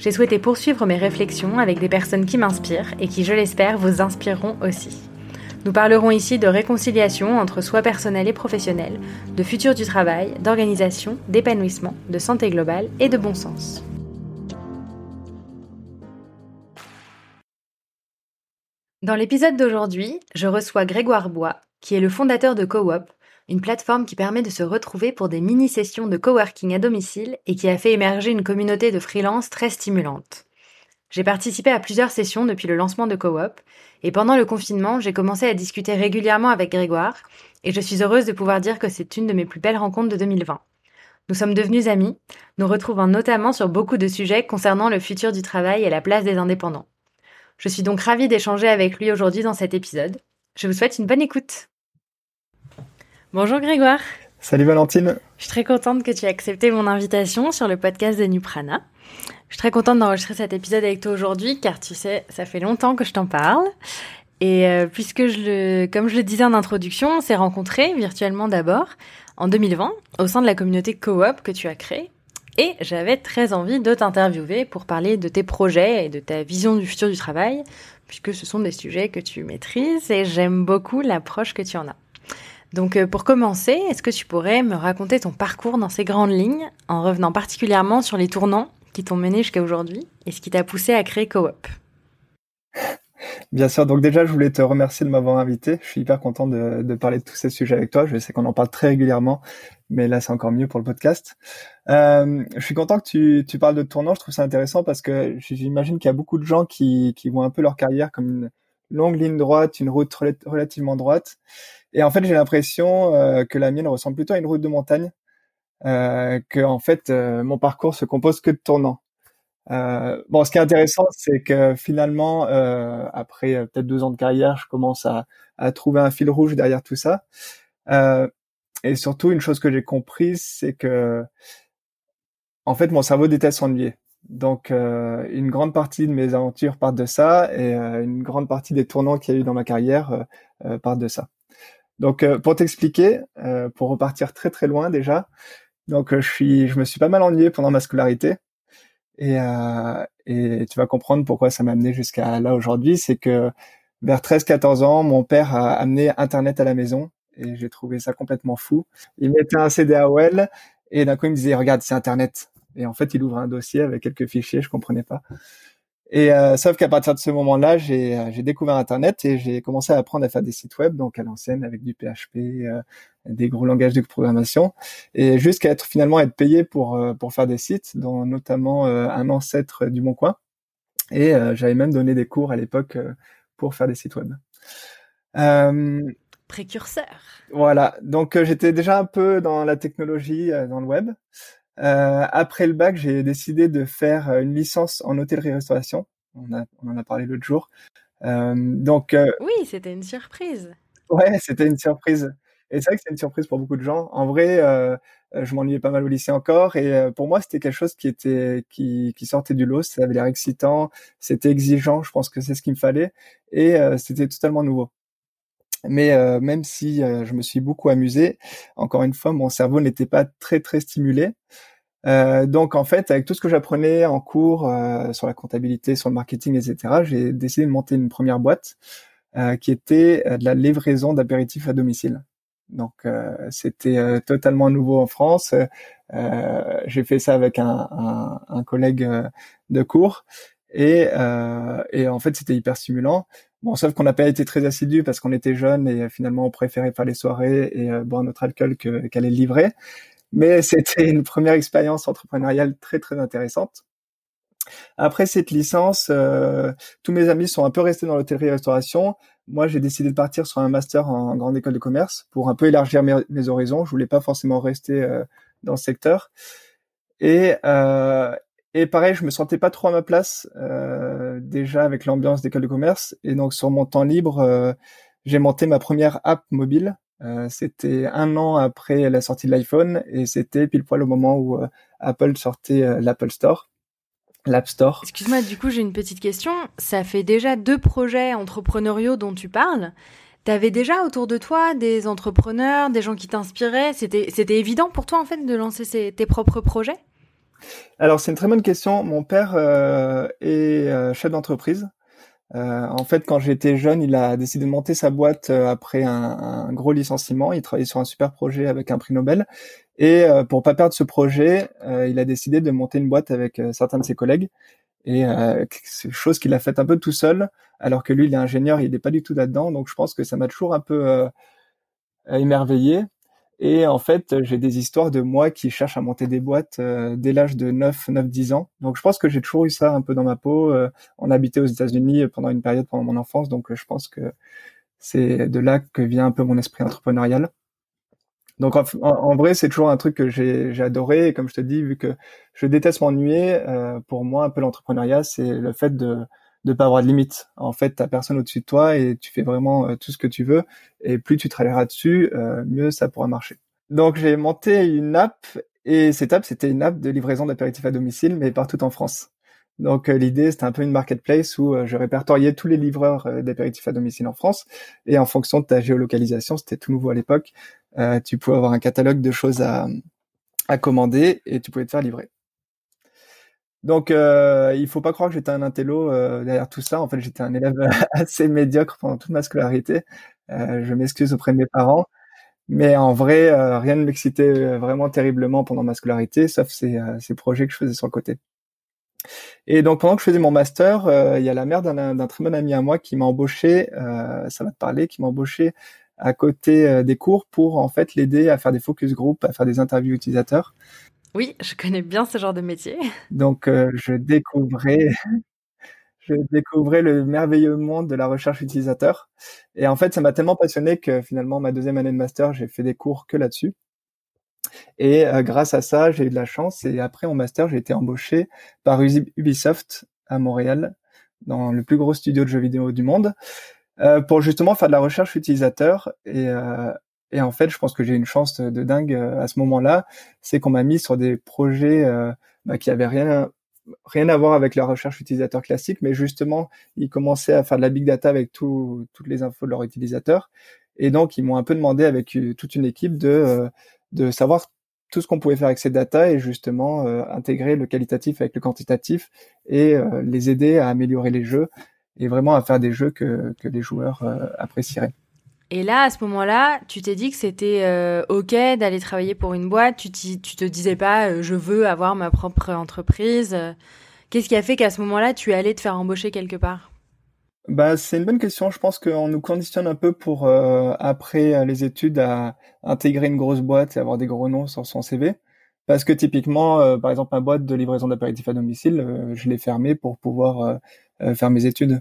J'ai souhaité poursuivre mes réflexions avec des personnes qui m'inspirent et qui, je l'espère, vous inspireront aussi. Nous parlerons ici de réconciliation entre soi personnel et professionnel, de futur du travail, d'organisation, d'épanouissement, de santé globale et de bon sens. Dans l'épisode d'aujourd'hui, je reçois Grégoire Bois, qui est le fondateur de CoOp, une plateforme qui permet de se retrouver pour des mini-sessions de coworking à domicile et qui a fait émerger une communauté de freelance très stimulante. J'ai participé à plusieurs sessions depuis le lancement de CoOp et pendant le confinement, j'ai commencé à discuter régulièrement avec Grégoire et je suis heureuse de pouvoir dire que c'est une de mes plus belles rencontres de 2020. Nous sommes devenus amis, nous retrouvons notamment sur beaucoup de sujets concernant le futur du travail et la place des indépendants. Je suis donc ravie d'échanger avec lui aujourd'hui dans cet épisode. Je vous souhaite une bonne écoute. Bonjour Grégoire. Salut Valentine. Je suis très contente que tu aies accepté mon invitation sur le podcast de Nuprana. Je suis très contente d'enregistrer cet épisode avec toi aujourd'hui car tu sais, ça fait longtemps que je t'en parle. Et euh, puisque je le, comme je le disais en introduction, on s'est rencontrés virtuellement d'abord en 2020 au sein de la communauté Coop que tu as créée. Et j'avais très envie de t'interviewer pour parler de tes projets et de ta vision du futur du travail, puisque ce sont des sujets que tu maîtrises et j'aime beaucoup l'approche que tu en as. Donc euh, pour commencer, est-ce que tu pourrais me raconter ton parcours dans ces grandes lignes, en revenant particulièrement sur les tournants qui t'ont mené jusqu'à aujourd'hui et ce qui t'a poussé à créer Coop? Bien sûr, donc déjà je voulais te remercier de m'avoir invité. Je suis hyper content de, parler de tous ces sujets avec toi. Je sais qu'on en parle très régulièrement, mais là c'est encore mieux pour le podcast. Euh, je suis content que tu, parles de tournants. Je trouve ça intéressant parce que j'imagine qu'il y a beaucoup de gens qui, qui voient un peu leur carrière comme une longue ligne droite, une route relativement droite. Et en fait, j'ai l'impression euh, que la mienne ressemble plutôt à une route de montagne, euh, que en fait, euh, mon parcours se compose que de tournants. Euh, bon, ce qui est intéressant, c'est que finalement, après peut-être deux ans de carrière, je commence à, à, trouver un fil rouge derrière tout ça. et surtout, une chose que j'ai comprise, c'est que en fait, mon cerveau déteste s'ennuyer. Donc, euh, une grande partie de mes aventures partent de ça, et euh, une grande partie des tournants qu'il y a eu dans ma carrière euh, partent de ça. Donc, euh, pour t'expliquer, euh, pour repartir très très loin déjà, donc euh, je suis, je me suis pas mal ennuyé pendant ma scolarité, et, et tu vas comprendre pourquoi ça m'a amené jusqu'à là aujourd'hui. C'est que vers 13-14 ans, mon père a amené Internet à la maison, et j'ai trouvé ça complètement fou. Il mettait un CD AOL, et d'un coup il me disait regarde c'est Internet. Et en fait, il ouvre un dossier avec quelques fichiers, je comprenais pas. Et euh, sauf qu'à partir de ce moment-là, j'ai euh, découvert Internet et j'ai commencé à apprendre à faire des sites web, donc à l'ancienne avec du PHP, euh, des gros langages de programmation, et jusqu'à être finalement être payé pour pour faire des sites, dont notamment un ancêtre du Bon Coin. Et j'avais même donné des cours à l'époque pour faire des sites web. Précurseur. Voilà, donc j'étais déjà un peu dans la technologie, dans le web. Euh, après le bac, j'ai décidé de faire euh, une licence en hôtellerie-restauration. On, a, on en a parlé l'autre jour. Euh, donc euh, oui, c'était une surprise. Ouais, c'était une surprise. Et c'est vrai que c'est une surprise pour beaucoup de gens. En vrai, euh, je m'ennuyais pas mal au lycée encore, et pour moi, c'était quelque chose qui était qui, qui sortait du lot. Ça avait l'air excitant, c'était exigeant. Je pense que c'est ce qu'il me fallait, et c'était totalement nouveau. Mais euh, même si euh, je me suis beaucoup amusé, encore une fois, mon cerveau n'était pas très très stimulé. Euh, donc en fait, avec tout ce que j'apprenais en cours euh, sur la comptabilité, sur le marketing, etc., j'ai décidé de monter une première boîte qui était de la livraison d'apéritifs à domicile. Donc c'était totalement nouveau en France. j'ai fait ça avec un, un, un collègue de cours et, et en fait c'était hyper stimulant. Bon, sauf qu'on n'a pas été très assidu parce qu'on était jeunes et euh, finalement on préférait faire les soirées et euh, boire notre alcool qu'aller le livrer. Mais c'était une première expérience entrepreneuriale très très intéressante. Après cette licence, euh, tous mes amis sont un peu restés dans l'hôtellerie-restauration. Moi, j'ai décidé de partir sur un master en grande école de commerce pour un peu élargir mes, mes horizons. Je voulais pas forcément rester dans le secteur. Et, Et pareil, je me sentais pas trop à ma place déjà avec l'ambiance d'école de commerce. Et donc sur mon temps libre, j'ai monté ma première app mobile. c'était un an après la sortie de l'iPhone et c'était pile poil au moment où Apple sortait l'Apple Store l'App Store. Excuse-moi, du coup, j'ai une petite question. Ça fait déjà deux projets entrepreneuriaux dont tu parles. T'avais déjà autour de toi des entrepreneurs, des gens qui t'inspiraient? C'était, c'était évident pour toi en fait de lancer tes propres projets? Alors c'est une très bonne question. Mon père euh, est euh, chef d'entreprise. Euh, en fait, quand j'étais jeune, il a décidé de monter sa boîte après un, gros licenciement. Il travaillait sur un super projet avec un prix Nobel et pour pas perdre ce projet, il a décidé de monter une boîte avec certains de ses collègues. Et c'est chose qu'il a fait un peu tout seul, alors que lui, il est ingénieur, il n'est pas du tout là-dedans. Donc je pense que ça m'a toujours un peu émerveillé. Et en fait, j'ai des histoires de moi qui cherche à monter des boîtes dès l'âge de 9, 9, 10 ans. Donc je pense que j'ai toujours eu ça un peu dans ma peau. on habitait aux États-Unis pendant une période pendant mon enfance, donc je pense que c'est de là que vient un peu mon esprit entrepreneurial. Donc en, vrai, c'est toujours un truc que j'ai adoré. Et comme je te dis, vu que je déteste m'ennuyer, euh, pour moi, un peu l'entrepreneuriat, c'est le fait de ne pas avoir de limite. En fait, t'as personne au-dessus de toi et tu fais vraiment euh, tout ce que tu veux. Et plus tu travailleras dessus, euh, mieux ça pourra marcher. Donc j'ai monté une app et cette app, c'était une app de livraison d'apéritifs à domicile, mais partout en France. Donc l'idée, c'était un peu une marketplace où je répertoriais tous les livreurs d'apéritifs à domicile en France et en fonction de ta géolocalisation, c'était tout nouveau à l'époque, euh, tu pouvais avoir un catalogue de choses à, à commander et tu pouvais te faire livrer. Donc, euh, il faut pas croire que j'étais un intello euh, derrière tout ça. En fait, j'étais un élève assez médiocre pendant toute ma scolarité. Euh, je m'excuse auprès de mes parents, mais en vrai, euh, rien ne m'excitait vraiment terriblement pendant ma scolarité, sauf ces, ces, projets que je faisais sur le côté. Et donc, pendant que je faisais mon master, il y a la mère d'un très bon ami à moi qui m'a embauché. ça va te parler, qui m'a embauché à côté des cours pour en fait l'aider à faire des focus group, à faire des interviews utilisateurs. Oui, je connais bien ce genre de métier. Donc euh, je découvrais je découvrais le merveilleux monde de la recherche utilisateur et en fait ça m'a tellement passionné que finalement ma deuxième année de master, j'ai fait des cours que là-dessus. Et euh, grâce à ça, j'ai eu de la chance et après mon master, j'ai été embauché par Ubisoft à Montréal dans le plus gros studio de jeux vidéo du monde euh, pour justement faire de la recherche utilisateur. Et, et en fait, je pense que j'ai une chance de dingue euh, à ce moment-là, c'est qu'on m'a mis sur des projets bah, qui avaient rien rien à voir avec la recherche utilisateur classique, mais justement, ils commençaient à faire de la big data avec tout, toutes les infos de leurs utilisateurs. Et donc, ils m'ont un peu demandé avec toute une équipe de, de savoir tout ce qu'on pouvait faire avec ces data et justement intégrer le qualitatif avec le quantitatif et les aider à améliorer les jeux et vraiment à faire des jeux que, que les joueurs euh, apprécieraient. Et là, à ce moment-là, tu t'es dit que c'était euh, OK d'aller travailler pour une boîte. Tu, tu te disais pas, euh, je veux avoir ma propre entreprise. Qu'est-ce qui a fait qu'à ce moment-là, tu es allé te faire embaucher quelque part? Bah, c'est une bonne question. Je pense qu'on nous conditionne un peu pour, après les études, à intégrer une grosse boîte et avoir des gros noms sur son CV. Parce que typiquement, par exemple, ma boîte de livraison d'apéritifs à domicile, je l'ai fermée pour pouvoir faire mes études.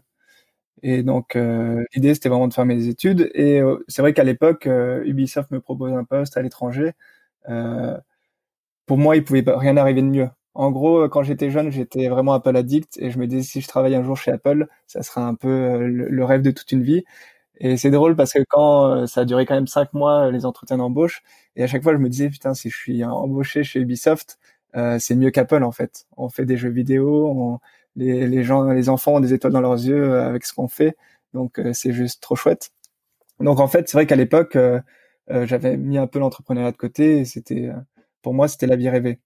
Et donc euh, l'idée c'était vraiment de faire mes études. Et euh, c'est vrai qu'à l'époque, euh, Ubisoft me propose un poste à l'étranger. pour moi, il pouvait rien arriver de mieux. En gros, quand j'étais jeune, j'étais vraiment Apple addict et je me disais si je travaille un jour chez Apple, ça sera un peu le, rêve de toute une vie. Et c'est drôle parce que quand ça a duré quand même cinq mois les entretiens d'embauche, et à chaque fois je me disais putain si je suis embauché chez Ubisoft, c'est mieux qu'Apple en fait. On fait des jeux vidéo, on, les, gens, les enfants ont des étoiles dans leurs yeux euh, avec ce qu'on fait. Donc euh, c'est juste trop chouette. Donc en fait, c'est vrai qu'à l'époque, euh, j'avais mis un peu l'entrepreneuriat de côté. C'était, pour moi, c'était la vie rêvée.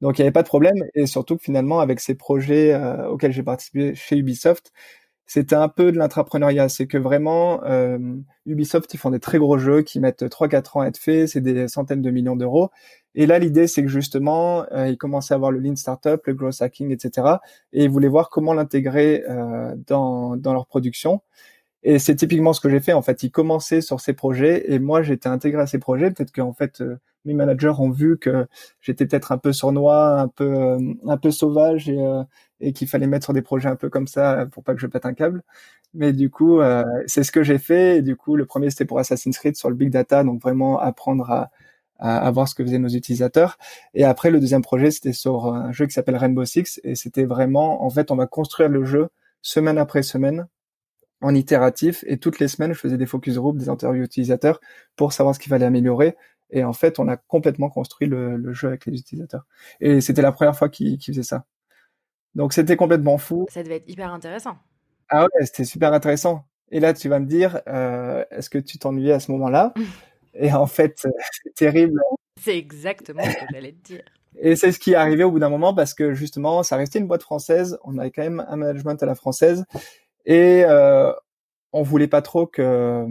Donc il n'y avait pas de problème. Et surtout finalement, avec ces projets auxquels j'ai participé chez Ubisoft, c'était un peu de l'intrapreneuriat. C'est que vraiment, euh, Ubisoft, ils font des très gros jeux qui mettent 3-4 ans à être faits, c'est des centaines de millions d'euros. Et là, l'idée, c'est que justement, euh, ils commençaient à avoir le lean startup, le growth hacking, etc. Et ils voulaient voir comment l'intégrer euh, dans, dans leur production. Et c'est typiquement ce que j'ai fait. En fait, ils commençaient sur ces projets et moi, j'étais intégré à ces projets. Peut-être qu'en fait, mes managers ont vu que j'étais peut-être un peu sournois, un peu, euh, un peu sauvage et, euh, et qu'il fallait mettre sur des projets un peu comme ça pour pas que je pète un câble. Mais du coup, c'est ce que j'ai fait. Et du coup, le premier, c'était pour Assassin's Creed sur le big data. Donc vraiment apprendre à, à, voir ce que faisaient nos utilisateurs. Et après, le deuxième projet, c'était sur un jeu qui s'appelle Rainbow Six, et c'était vraiment, en fait, on va construire le jeu semaine après semaine en itératif, et toutes les semaines, je faisais des focus group, des interviews utilisateurs pour savoir ce qu'il fallait améliorer. Et en fait, on a complètement construit le, jeu avec les utilisateurs. Et c'était la première fois qu'ils faisaient ça. Donc c'était complètement fou. Ça devait être hyper intéressant. Ah ouais, c'était super intéressant. Et là, tu vas me dire, euh, est-ce que tu t'ennuyais à ce moment-là? Et en fait, c'est terrible. C'est exactement ce que j'allais te dire. Et c'est ce qui est arrivé au bout d'un moment parce que justement, ça restait une boîte française. On avait quand même un management à la française et euh, on voulait pas trop que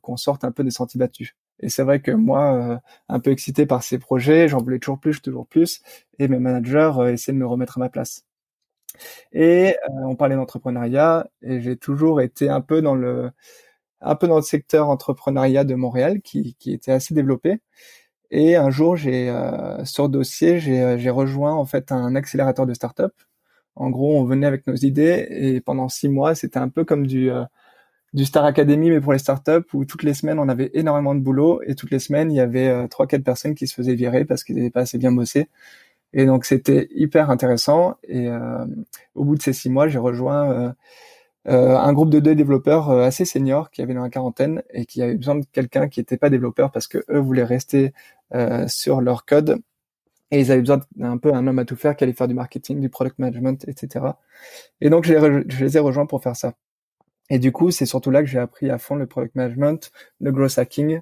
qu'on sorte un peu des sentiers battus. Et c'est vrai que moi, euh, un peu excité par ces projets, j'en voulais toujours plus, toujours plus, et mes managers euh, essayaient de me remettre à ma place. Et euh, on parlait d'entrepreneuriat, et j'ai toujours été un peu dans le un peu dans le secteur entrepreneuriat de Montréal, qui, qui était assez développé. Et un jour, j'ai sur dossier, j'ai rejoint en fait un accélérateur de start-up. En gros, on venait avec nos idées, et pendant six mois, c'était un peu comme du du Star Academy, mais pour les startups, où toutes les semaines, on avait énormément de boulot, et toutes les semaines, il y avait euh, trois, quatre personnes qui se faisaient virer parce qu'ils n'étaient pas assez bien bossés. Et donc, c'était hyper intéressant. Et euh, au bout de ces six mois, j'ai rejoint euh, un groupe de deux développeurs assez seniors qui avaient dans la quarantaine et qui avaient besoin de quelqu'un qui n'était pas développeur parce que eux voulaient rester sur leur code et ils avaient besoin d'un peu un homme à tout faire qui allait faire du marketing, du product management, etc. Et donc je les ai rejoints pour faire ça. Et du coup, c'est surtout là que j'ai appris à fond le product management, le growth hacking.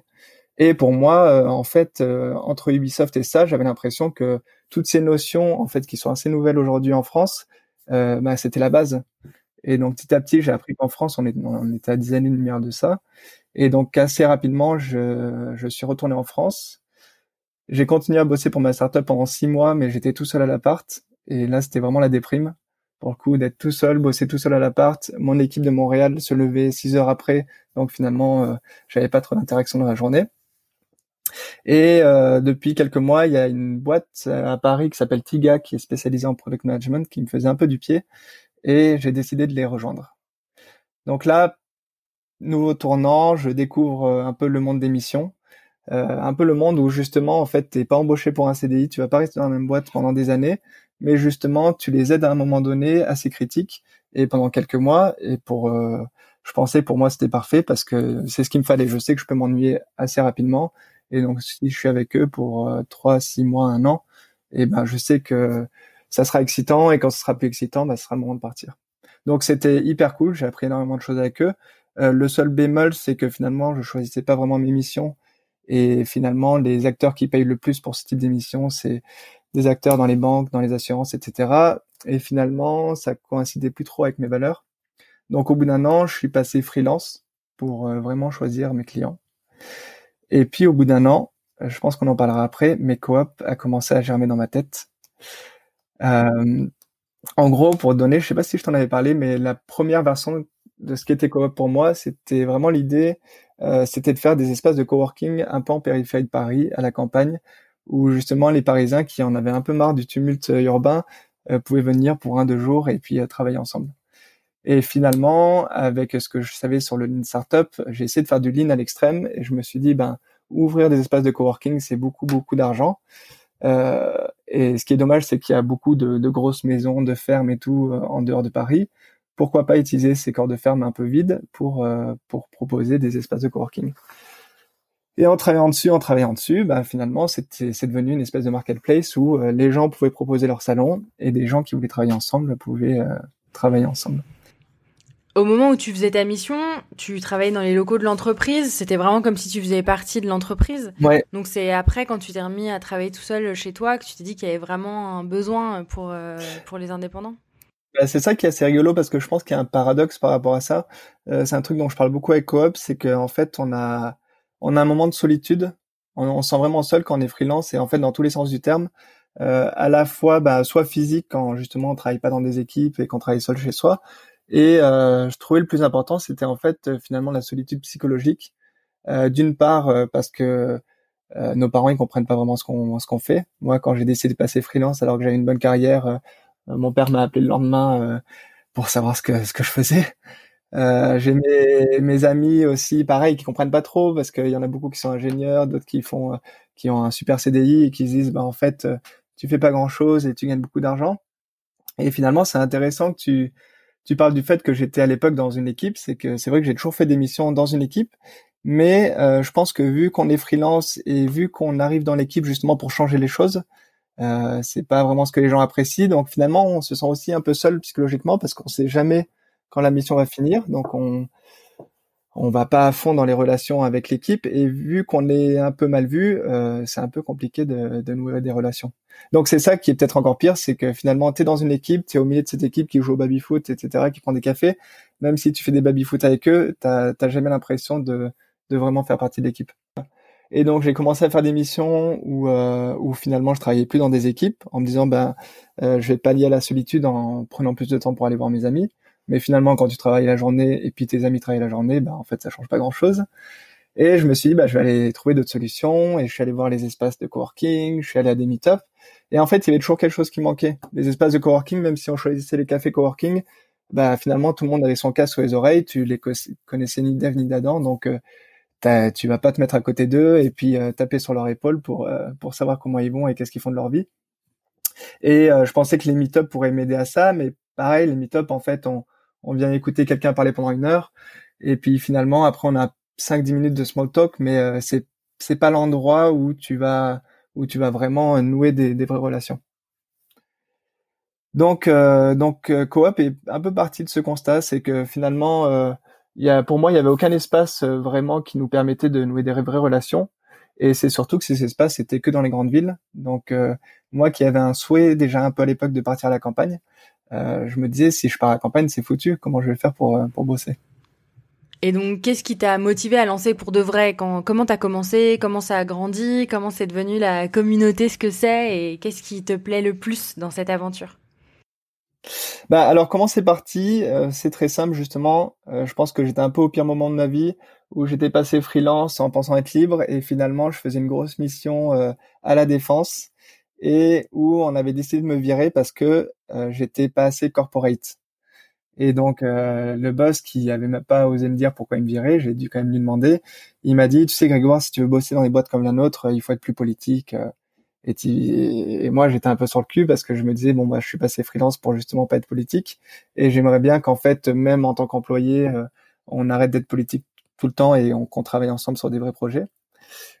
Et pour moi, euh, en fait, euh, entre Ubisoft et ça, j'avais l'impression que toutes ces notions, en fait, qui sont assez nouvelles aujourd'hui en France, euh, bah, c'était la base. Et donc petit à petit, j'ai appris qu'en France, on, est, on était à 10 années-lumière de ça. Et donc assez rapidement, je, je suis retourné en France. J'ai continué à bosser pour ma startup pendant six mois, mais j'étais tout seul à l'appart. Et là, c'était vraiment la déprime pour le coup d'être tout seul, bosser tout seul à l'appart. Mon équipe de Montréal se levait six heures après, donc finalement euh, j'avais pas trop d'interaction dans la journée. Et euh, depuis quelques mois, il y a une boîte à Paris qui s'appelle Tiga, qui est spécialisée en product management, qui me faisait un peu du pied, et j'ai décidé de les rejoindre. Donc là, nouveau tournant, je découvre euh, un peu le monde des missions, euh, un peu le monde où justement, en fait, t'es pas embauché pour un CDI, tu vas pas rester dans la même boîte pendant des années, mais justement tu les aides à un moment donné assez critique et pendant quelques mois. Et pour euh, je pensais pour moi c'était parfait parce que c'est ce qu'il me fallait. Je sais que je peux m'ennuyer assez rapidement. Et donc si je suis avec eux pour euh, trois six mois un an et ben je sais que ça sera excitant. Et quand ce sera plus excitant ben, ce sera le moment de partir. Donc c'était hyper cool. J'ai appris énormément de choses avec eux. Euh, le seul bémol c'est que finalement je choisissais pas vraiment mes missions. Et finalement les acteurs qui payent le plus pour ce type d'émission c'est des acteurs dans les banques, dans les assurances, etc. Et finalement, ça coïncidait plus trop avec mes valeurs. Donc au bout d'un an, je suis passé freelance pour euh, vraiment choisir mes clients. Et puis au bout d'un an, euh, je pense qu'on en parlera après, mes coop a commencé à germer dans ma tête. Euh, en gros, pour donner, je sais pas si je t'en avais parlé, mais la première version de ce qu'était coop pour moi, c'était vraiment l'idée, c'était de faire des espaces de coworking un peu en périphérie de Paris, à la campagne, où justement les Parisiens qui en avaient un peu marre du tumulte euh, urbain euh, pouvaient venir pour un deux jours et puis euh, travailler ensemble. Et finalement, avec ce que je savais sur le Lean Startup, j'ai essayé de faire du Lean à l'extrême et je me suis dit, ben, ouvrir des espaces de coworking, c'est beaucoup, beaucoup d'argent. Euh, et ce qui est dommage, c'est qu'il y a beaucoup de, de, grosses maisons, de fermes et tout en dehors de Paris. Pourquoi pas utiliser ces corps de ferme un peu vides pour, pour proposer des espaces de coworking? Et en travaillant dessus, en travaillant dessus, bah, finalement, c'est devenu une espèce de marketplace où euh, les gens pouvaient proposer leur salon et des gens qui voulaient travailler ensemble pouvaient euh, travailler ensemble. Au moment où tu faisais ta mission, tu travaillais dans les locaux de l'entreprise. C'était vraiment comme si tu faisais partie de l'entreprise. Ouais. Donc c'est après, quand tu t'es remis à travailler tout seul chez toi, que tu t'es dit qu'il y avait vraiment un besoin pour euh, pour les indépendants? Bah, c'est ça qui est assez rigolo parce que je pense qu'il y a un paradoxe par rapport à ça. c'est un truc dont je parle beaucoup avec Coop, c'est qu'en fait on a on a un moment de solitude. On, on, sent vraiment seul quand on est freelance et en fait dans tous les sens du terme, euh, à la fois bah, soit physique quand justement on travaille pas dans des équipes et qu'on travaille seul chez soi. Et euh, je trouvais le plus important, c'était en fait euh, finalement la solitude psychologique. Euh, D'une part euh, parce que nos parents ils comprennent pas vraiment ce qu'on ce qu'on fait. Moi quand j'ai décidé de passer freelance alors que j'avais une bonne carrière, mon père m'a appelé le lendemain pour savoir ce que ce que je faisais. Euh, j'ai mes, mes, amis aussi, pareil, qui comprennent pas trop parce qu'il y en a beaucoup qui sont ingénieurs, d'autres qui font qui ont un super CDI et qui se disent bah en fait tu fais pas grand chose et tu gagnes beaucoup d'argent. Et finalement c'est intéressant que tu tu parles du fait que j'étais à l'époque dans une équipe, c'est que c'est vrai que j'ai toujours fait des missions dans une équipe, mais euh, je pense que vu qu'on est freelance et vu qu'on arrive dans l'équipe justement pour changer les choses, euh, c'est pas vraiment ce que les gens apprécient. Donc finalement, on se sent aussi un peu seul psychologiquement parce qu'on sait jamais quand la mission va finir. Donc on on va pas à fond dans les relations avec l'équipe et vu qu'on est un peu mal vu, euh, c'est un peu compliqué de, de nouer des relations. Donc c'est ça qui est peut-être encore pire, c'est que finalement tu es dans une équipe, tu es au milieu de cette équipe qui joue au baby-foot, etc., qui prend des cafés. Même si tu fais des baby-foot avec eux, t'as jamais l'impression de, de vraiment faire partie de l'équipe. Et donc j'ai commencé à faire des missions où, euh, où finalement je travaillais plus dans des équipes en me disant ben euh, je vais pallier à la solitude en prenant plus de temps pour aller voir mes amis. Mais finalement, quand tu travailles la journée et puis tes amis travaillent la journée, bah, en fait, ça change pas grand chose. Et je me suis dit, bah, je vais aller trouver d'autres solutions et je suis allé voir les espaces de coworking, je suis allé à des meet Et en fait, il y avait toujours quelque chose qui manquait. Les espaces de coworking, même si on choisissait les cafés coworking, bah, finalement, tout le monde avait son casque sur les oreilles, tu les connaissais ni d'Eve ni d'Adam, donc, euh, tu vas pas te mettre à côté d'eux et puis euh, taper sur leur épaule pour, euh, pour savoir comment ils vont et qu'est-ce qu'ils font de leur vie. Et je pensais que les meet pourraient m'aider à ça, mais pareil, les meet en fait, on, on vient écouter quelqu'un parler pendant une heure, et puis finalement après on a 5-10 minutes de small talk, mais euh, c'est c'est pas l'endroit où tu vas où tu vas vraiment nouer des, vraies relations. Donc euh, donc euh, Coop est un peu parti de ce constat, c'est que finalement il y a pour moi il y avait aucun espace vraiment qui nous permettait de nouer des vraies relations. Et c'est surtout que ces espaces étaient que dans les grandes villes. Donc moi qui avais un souhait déjà un peu à l'époque de partir à la campagne, euh, je me disais si je pars à la campagne, c'est foutu. Comment je vais faire pour euh, pour bosser? Et donc, qu'est-ce qui t'a motivé à lancer pour de vrai? Quand, Comment t'as commencé? Comment ça a grandi? Comment c'est devenu la communauté, ce que c'est? Et qu'est-ce qui te plaît le plus dans cette aventure? Bah alors comment c'est parti? Euh, C'est très simple justement. je pense que j'étais un peu au pire moment de ma vie où j'étais passé freelance en pensant être libre. Et finalement je faisais une grosse mission à la défense et où on avait décidé de me virer parce que euh, j'étais pas assez corporate. Et donc euh, le boss qui avait même pas osé me dire pourquoi il me virait, j'ai dû quand même lui demander. Il m'a dit, tu sais Grégoire, si tu veux bosser dans des boîtes comme la nôtre, il faut être plus politique. Euh. Et, et moi j'étais un peu sur le cul parce que je me disais bon bah je suis passé freelance pour justement pas être politique et j'aimerais bien qu'en fait même en tant qu'employé on arrête d'être politique tout le temps et qu'on travaille ensemble sur des vrais projets.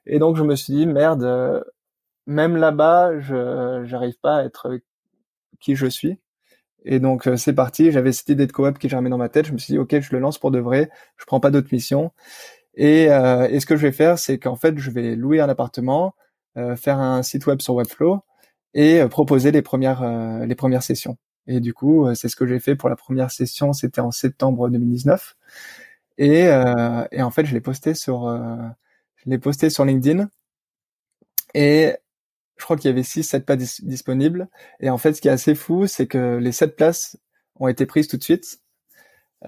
Et donc je me suis dit merde, même là-bas, je j'arrive pas à être qui je suis. Et donc euh, c'est parti. J'avais cette idée de coop qui germait dans ma tête. Je me suis dit ok, je le lance pour de vrai. Je prends pas d'autres missions. Et, euh, et, ce que je vais faire, c'est qu'en fait, je vais louer un appartement, euh, faire un site web sur Webflow et proposer les premières les premières sessions. Et du coup, c'est ce que j'ai fait pour la première session. C'était en septembre 2019. Et, et en fait, je l'ai posté sur je l'ai posté sur LinkedIn. Et je crois qu'il y avait 6 7 places disponibles. Et en fait ce qui est assez fou c'est que les 7 places ont été prises tout de suite.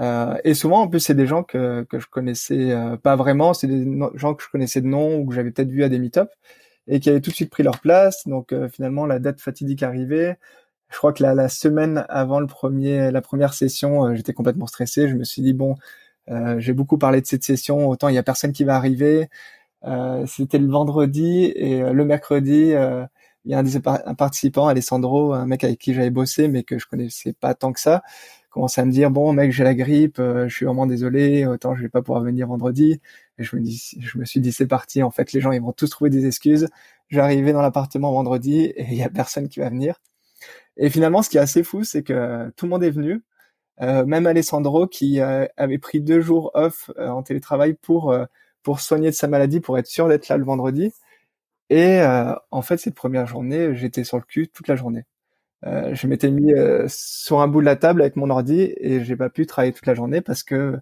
Euh, et souvent en plus c'est des gens que que je connaissais euh, pas vraiment. C'est des gens que je connaissais de nom ou que j'avais peut-être vu à des meet-up et qui avaient tout de suite pris leur place. Donc euh, finalement la date fatidique arrivait. Je crois que la, la semaine avant le premier la première session euh, j'étais complètement stressé. Je me suis dit bon j'ai beaucoup parlé de cette session. Autant il y a personne qui va arriver. euh, c'était le vendredi et euh, le mercredi, euh, il y a un des participants, Alessandro, un mec avec qui j'avais bossé mais que je connaissais pas tant que ça, commençait à me dire bon mec j'ai la grippe, je suis vraiment désolé, autant je vais pas pouvoir venir vendredi. Et je me dis, je me suis dit c'est parti. En fait les gens ils vont tous trouver des excuses. J'arrivais dans l'appartement vendredi et il y a personne qui va venir. Et finalement ce qui est assez fou c'est que tout le monde est venu. Euh, même Alessandro qui avait pris deux jours off en télétravail pour pour soigner de sa maladie, pour être sûr d'être là le vendredi. Et euh, en fait, cette première journée, j'étais sur le cul toute la journée. Euh, je m'étais mis euh, sur un bout de la table avec mon ordi et j'ai pas pu travailler toute la journée parce que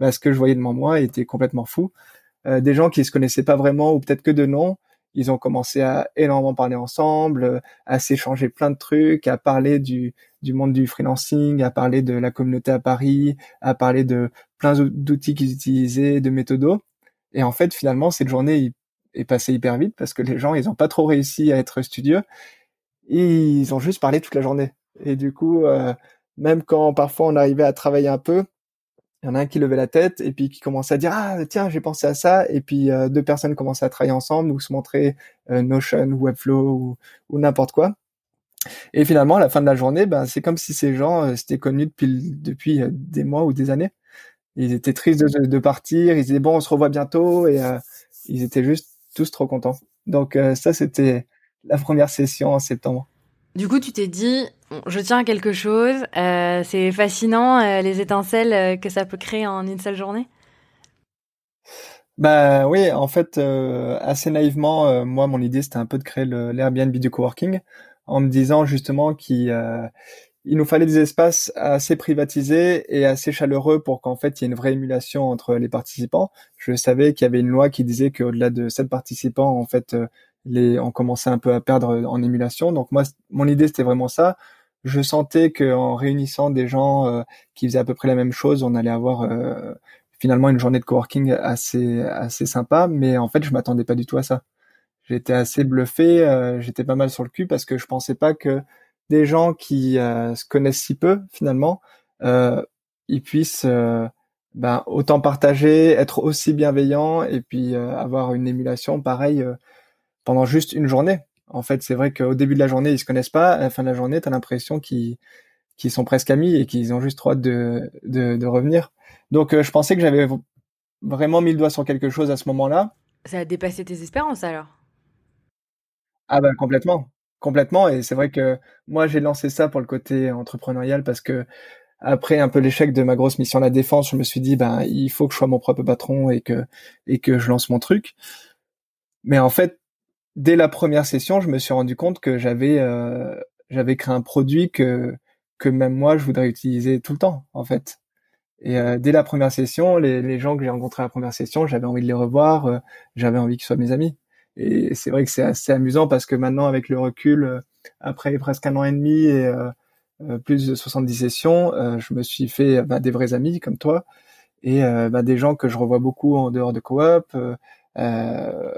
bah, ce que je voyais devant moi était complètement fou. des gens qui se connaissaient pas vraiment ou peut-être que de nom, ils ont commencé à énormément parler ensemble, à s'échanger plein de trucs, à parler du, du monde du freelancing, à parler de la communauté à Paris, à parler de plein d'outils qu'ils utilisaient, de méthodos. Et en fait, finalement, cette journée est passée hyper vite parce que les gens, ils ont pas trop réussi à être studieux. Ils ont juste parlé toute la journée. Et du coup, euh, même quand parfois on arrivait à travailler un peu, il y en a un qui levait la tête et puis qui commençait à dire ah tiens j'ai pensé à ça et puis euh, deux personnes commençaient à travailler ensemble ou se montrer euh, Notion ou Webflow ou, n'importe quoi et finalement à la fin de la journée ben c'est comme si ces gens s'étaient connus depuis depuis des mois ou des années ils étaient tristes de, de, partir ils disaient bon on se revoit bientôt et ils étaient juste tous trop contents donc ça c'était la première session en septembre du coup, tu t'es dit, je tiens à quelque chose. Euh, c'est fascinant euh, les étincelles euh, que ça peut créer en une seule journée. Bah oui, en fait, assez naïvement, moi, mon idée c'était un peu de créer l'Airbnb du coworking, en me disant justement qu'il il nous fallait des espaces assez privatisés et assez chaleureux pour qu'en fait il y ait une vraie émulation entre les participants. Je savais qu'il y avait une loi qui disait qu'au-delà de sept participants, en fait, les, on commençait un peu à perdre en émulation. Donc moi, mon idée c'était vraiment ça. Je sentais qu'en réunissant des gens euh, qui faisaient à peu près la même chose, on allait avoir euh, finalement une journée de coworking assez assez sympa. Mais en fait, je m'attendais pas du tout à ça. J'étais assez bluffé, euh, j'étais pas mal sur le cul parce que je pensais pas que des gens qui se connaissent si peu finalement, ils puissent ben, autant partager, être aussi bienveillants et puis avoir une émulation pareille pendant juste une journée. En fait, c'est vrai qu'au début de la journée, ils se connaissent pas. À la fin de la journée, tu as l'impression qu'ils sont presque amis et qu'ils ont juste trop hâte de, de, de revenir. Donc, euh, je pensais que j'avais vraiment mis le doigt sur quelque chose à ce moment-là. Ça a dépassé tes espérances alors? Ah ben complètement, complètement. Et c'est vrai que moi, j'ai lancé ça pour le côté entrepreneurial parce que après un peu l'échec de ma grosse mission la défense, je me suis dit ben il faut que je sois mon propre patron et que et que je lance mon truc. Mais en fait, dès la première session, je me suis rendu compte que j'avais euh, j'avais créé un produit que que même moi je voudrais utiliser tout le temps en fait. Et euh, dès la première session, les, les gens que j'ai rencontrés à la première session, j'avais envie de les revoir, euh, j'avais envie qu'ils soient mes amis. Et c'est vrai que c'est assez amusant parce que maintenant, avec le recul, après presque un an et demi et plus de 70 sessions, je me suis fait bah, des vrais amis comme toi et bah, des gens que je revois beaucoup en dehors de coop. Euh,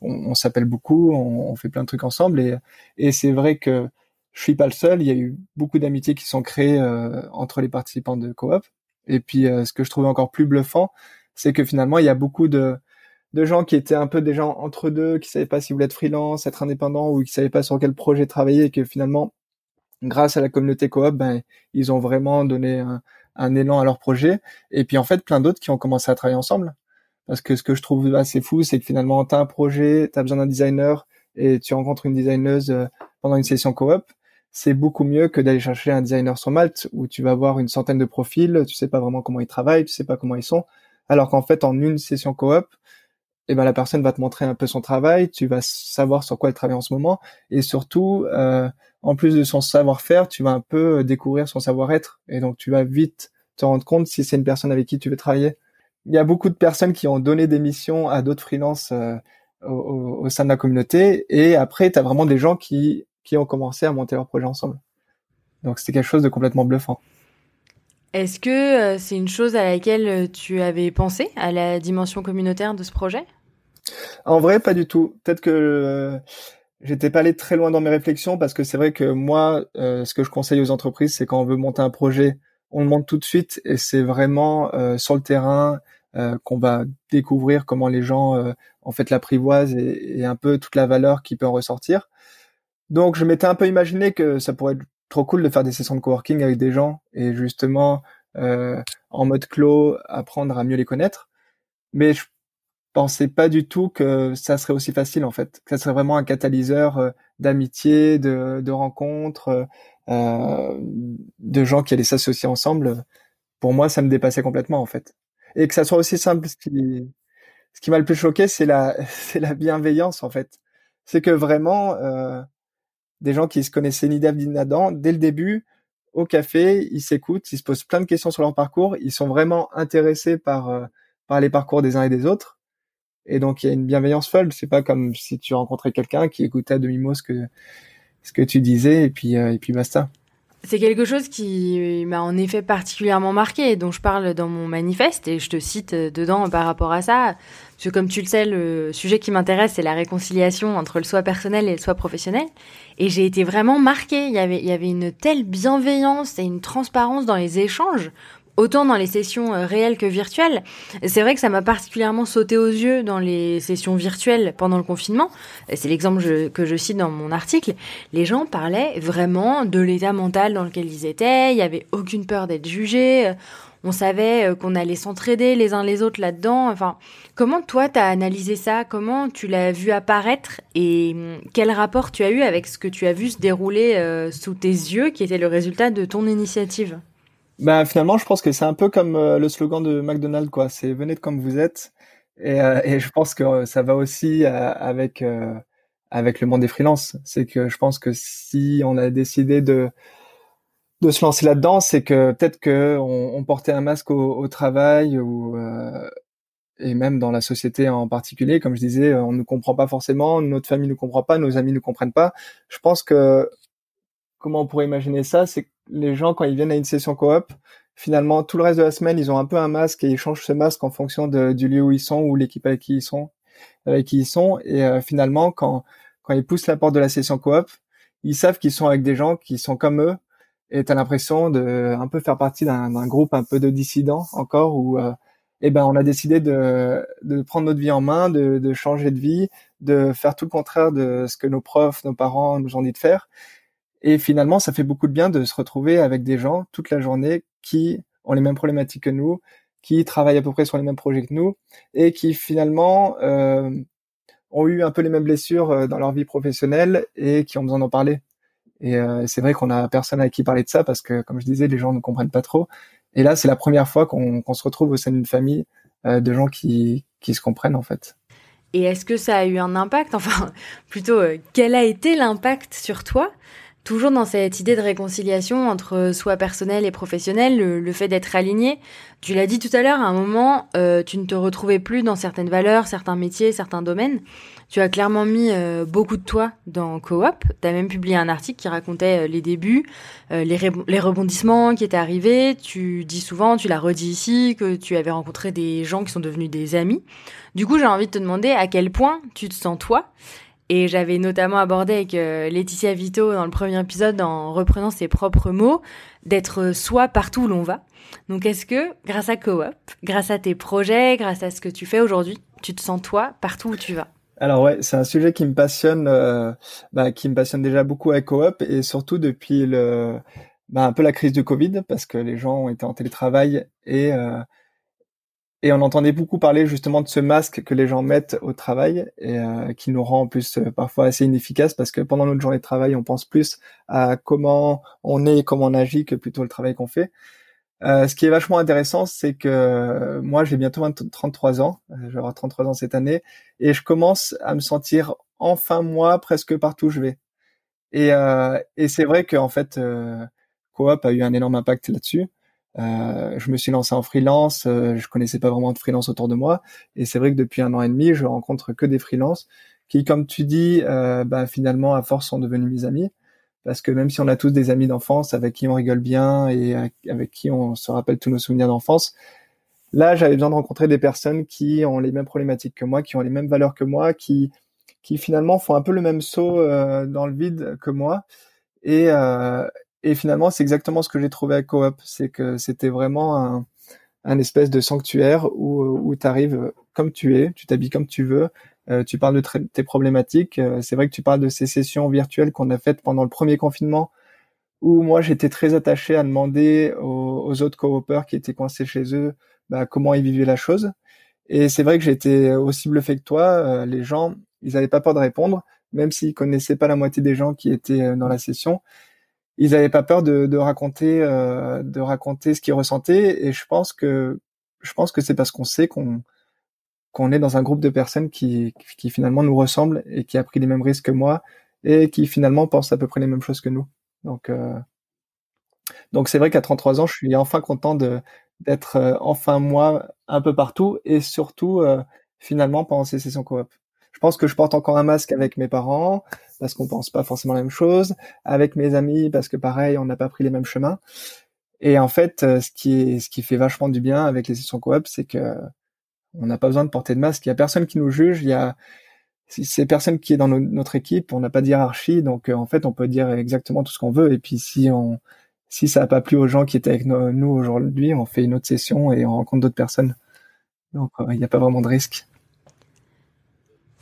on, s'appelle beaucoup, on, fait plein de trucs ensemble et, et c'est vrai que je suis pas le seul. Il y a eu beaucoup d'amitiés qui sont créées euh, entre les participants de coop. Et puis, euh, ce que je trouvais encore plus bluffant, c'est que finalement, il y a beaucoup de, de gens qui étaient un peu des gens entre deux, qui savaient pas s'ils voulaient être freelance, être indépendant ou qui savaient pas sur quel projet travailler et que finalement, grâce à la communauté coop, ben, ils ont vraiment donné un, élan à leur projet. Et puis, en fait, plein d'autres qui ont commencé à travailler ensemble. Parce que ce que je trouve assez fou, c'est que finalement, tu as un projet, tu as besoin d'un designer et tu rencontres une designeuse euh, pendant une session coop. C'est beaucoup mieux que d'aller chercher un designer sur Malte où tu vas avoir une centaine de profils, tu sais pas vraiment comment ils travaillent, tu sais pas comment ils sont. Alors qu'en fait, en une session coop, eh ben la personne va te montrer un peu son travail, tu vas savoir sur quoi elle travaille en ce moment, et surtout, euh, en plus de son savoir-faire, tu vas un peu découvrir son savoir-être, et donc tu vas vite te rendre compte si c'est une personne avec qui tu veux travailler il y a beaucoup de personnes qui ont donné des missions à d'autres freelances euh, au, au, sein de la communauté. Et après, tu as vraiment des gens qui, qui ont commencé à monter leur projet ensemble. Donc c'était quelque chose de complètement bluffant. Est-ce que euh, c'est une chose à laquelle euh, tu avais pensé, à la dimension communautaire de ce projet? En vrai, pas du tout. Peut-être que j'étais pas allé très loin dans mes réflexions parce que c'est vrai que moi, ce que je conseille aux entreprises, c'est quand on veut monter un projet, on le monte tout de suite et c'est vraiment sur le terrain euh, qu'on va découvrir comment les gens euh, en fait l'apprivoisent et, et, un peu toute la valeur qui peut en ressortir. Donc je m'étais un peu imaginé que ça pourrait être trop cool de faire des sessions de coworking avec des gens et justement euh, en mode clos apprendre à mieux les connaître. Mais je pensais pas du tout que ça serait aussi facile en fait, que ça serait vraiment un catalyseur euh, d'amitié, de, de rencontres, euh, de gens qui allaient s'associer ensemble. Pour moi, ça me dépassait complètement en fait et que ça soit aussi simple. Ce qui, ce qui m'a le plus choqué, c'est la, c'est la bienveillance en fait. C'est que vraiment, euh, des gens qui se connaissaient ni d'Ave ni d'Adam, dès le début, au café, ils s'écoutent, ils se posent plein de questions sur leur parcours, ils sont vraiment intéressés par euh, par les parcours des uns et des autres. Et donc il y a une bienveillance folle. C'est pas comme si tu rencontrais quelqu'un qui écoutait à demi mot ce que ce que tu disais et puis euh, et puis basta. C'est quelque chose qui m'a en effet particulièrement marqué, dont je parle dans mon manifeste, et je te cite euh, dedans par rapport à ça. Parce que comme tu le sais, le sujet qui m'intéresse, c'est la réconciliation entre le soi personnel et le soi professionnel. Et j'ai été vraiment marquée. Il y avait, il y avait une telle bienveillance et une transparence dans les échanges autant dans les sessions euh, réelles que virtuelles. C'est vrai que ça m'a particulièrement sauté aux yeux dans les sessions virtuelles pendant le confinement. C'est l'exemple que je cite dans mon article. Les gens parlaient vraiment de l'état mental dans lequel ils étaient. Il y avait aucune peur d'être jugé. On savait euh, qu'on allait s'entraider les uns les autres là-dedans. Enfin, comment toi t'as analysé ça? Comment tu l'as vu apparaître? Et hum, quel rapport tu as eu avec ce que tu as vu se dérouler euh, sous tes yeux, qui était le résultat de ton initiative? Bah finalement, je pense que c'est un peu comme euh, le slogan de McDonald's, quoi. C'est venez comme vous êtes. Et, euh, et je pense que ça va aussi euh, avec avec le monde des freelances. C'est que je pense que si on a décidé de de se lancer là-dedans, c'est que peut-être que on, on, portait un masque au, au travail ou et même dans la société en particulier, comme je disais, on ne comprend pas forcément, notre famille ne comprend pas, nos amis ne comprennent pas. Je pense que comment on pourrait imaginer ça, c'est les gens, quand ils viennent à une session coop, finalement, tout le reste de la semaine, ils ont un peu un masque et ils changent ce masque en fonction du lieu où ils sont ou l'équipe avec qui ils sont. Et euh, finalement, quand, quand ils poussent la porte de la session coop, ils savent qu'ils sont avec des gens qui sont comme eux. Et t'as l'impression de un peu faire partie d'un groupe un peu de dissidents encore où euh, eh ben on a décidé de, de prendre notre vie en main, de changer de vie, de faire tout le contraire de ce que nos profs, nos parents nous ont dit de faire et finalement, ça fait beaucoup de bien de se retrouver avec des gens toute la journée qui ont les mêmes problématiques que nous, qui travaillent à peu près sur les mêmes projets que nous, et qui finalement euh, ont eu un peu les mêmes blessures euh, dans leur vie professionnelle et qui ont besoin d'en parler. Et euh, c'est vrai qu'on a personne avec qui parler de ça parce que, comme je disais, les gens ne comprennent pas trop. Et là, c'est la première fois qu'on se retrouve au sein d'une famille euh, de gens qui, qui se comprennent en fait. Et est-ce que ça a eu un impact? Enfin, plutôt, euh, quel a été l'impact sur toi? Toujours dans cette idée de réconciliation entre soi personnel et professionnel, le, fait d'être aligné. Tu l'as dit tout à l'heure, à un moment, euh, tu ne te retrouvais plus dans certaines valeurs, certains métiers, certains domaines. Tu as clairement mis euh, beaucoup de toi dans Coop. Tu as même publié un article qui racontait euh, les débuts, les, les, rebondissements qui étaient arrivés. Tu dis souvent, tu l'as redit ici, que tu avais rencontré des gens qui sont devenus des amis. Du coup, j'ai envie de te demander à quel point tu te sens toi et j'avais notamment abordé avec euh, Laetitia Vito dans le premier épisode, en reprenant ses propres mots, d'être soi partout où l'on va. Donc est-ce que, grâce à Coop, grâce à tes projets, grâce à ce que tu fais aujourd'hui, tu te sens toi partout où tu vas? Alors ouais, c'est un sujet qui me passionne, euh, bah, qui me passionne déjà beaucoup avec Coop et surtout depuis le, bah, un peu la crise du Covid parce que les gens ont été en télétravail et euh, et on entendait beaucoup parler justement de ce masque que les gens mettent au travail et euh, qui nous rend en plus euh, parfois assez inefficace parce que pendant notre journée de travail, on pense plus à comment on est et comment on agit que plutôt le travail qu'on fait. Euh, ce qui est vachement intéressant, c'est que moi, j'ai bientôt 33 ans, je vais avoir 33 ans cette année, et je commence à me sentir enfin moi presque partout où je vais. Et, et c'est vrai qu'en fait, Coop a eu un énorme impact là-dessus. Euh, je me suis lancé en freelance, euh, je connaissais pas vraiment de freelance autour de moi, et c'est vrai que depuis un an et demi, je rencontre que des freelances qui, comme tu dis, euh, bah, finalement à force sont devenus mes amis, parce que même si on a tous des amis d'enfance avec qui on rigole bien et avec qui on se rappelle tous nos souvenirs d'enfance, là j'avais besoin de rencontrer des personnes qui ont les mêmes problématiques que moi, qui ont les mêmes valeurs que moi, qui qui finalement font un peu le même saut euh, dans le vide que moi. Et, euh, et finalement, c'est exactement ce que j'ai trouvé à Coop. C'est que c'était vraiment un, un, espèce de sanctuaire où, où tu arrives comme tu es, tu t'habilles comme tu veux, euh, tu parles de tes problématiques. Euh, c'est vrai que tu parles de ces sessions virtuelles qu'on a faites pendant le premier confinement, où moi j'étais très attaché à demander aux, autres coopeurs qui étaient coincés chez eux bah, comment ils vivaient la chose. Et c'est vrai que j'étais aussi bluffé que toi. Euh, les gens, ils n'avaient pas peur de répondre, même s'ils connaissaient pas la moitié des gens qui étaient dans la session ils n'avaient pas peur de, de raconter euh, de raconter ce qu'ils ressentaient et je pense que je pense que c'est parce qu'on sait qu'on qu'on est dans un groupe de personnes qui, qui finalement nous ressemblent et qui a pris les mêmes risques que moi et qui finalement pensent à peu près les mêmes choses que nous. Donc euh, donc c'est vrai qu'à 33 ans, je suis enfin content de d'être euh, enfin moi un peu partout et surtout euh, finalement pendant ces sessions coop. Je pense que je porte encore un masque avec mes parents parce qu'on pense pas forcément la même chose, avec mes amis parce que pareil, on n'a pas pris les mêmes chemins. Et en fait, euh, ce qui est, ce qui fait vachement du bien avec les sessions coop, c'est que on n'a pas besoin de porter de masque. Il y a personne qui nous juge. Il y a c'est personne qui est dans notre équipe. On n'a pas de hiérarchie, donc euh, en fait, on peut dire exactement tout ce qu'on veut. Et puis si on si ça n'a pas plu aux gens qui étaient avec nous aujourd'hui, on fait une autre session et on rencontre d'autres personnes. Donc il n'y a pas vraiment de risque.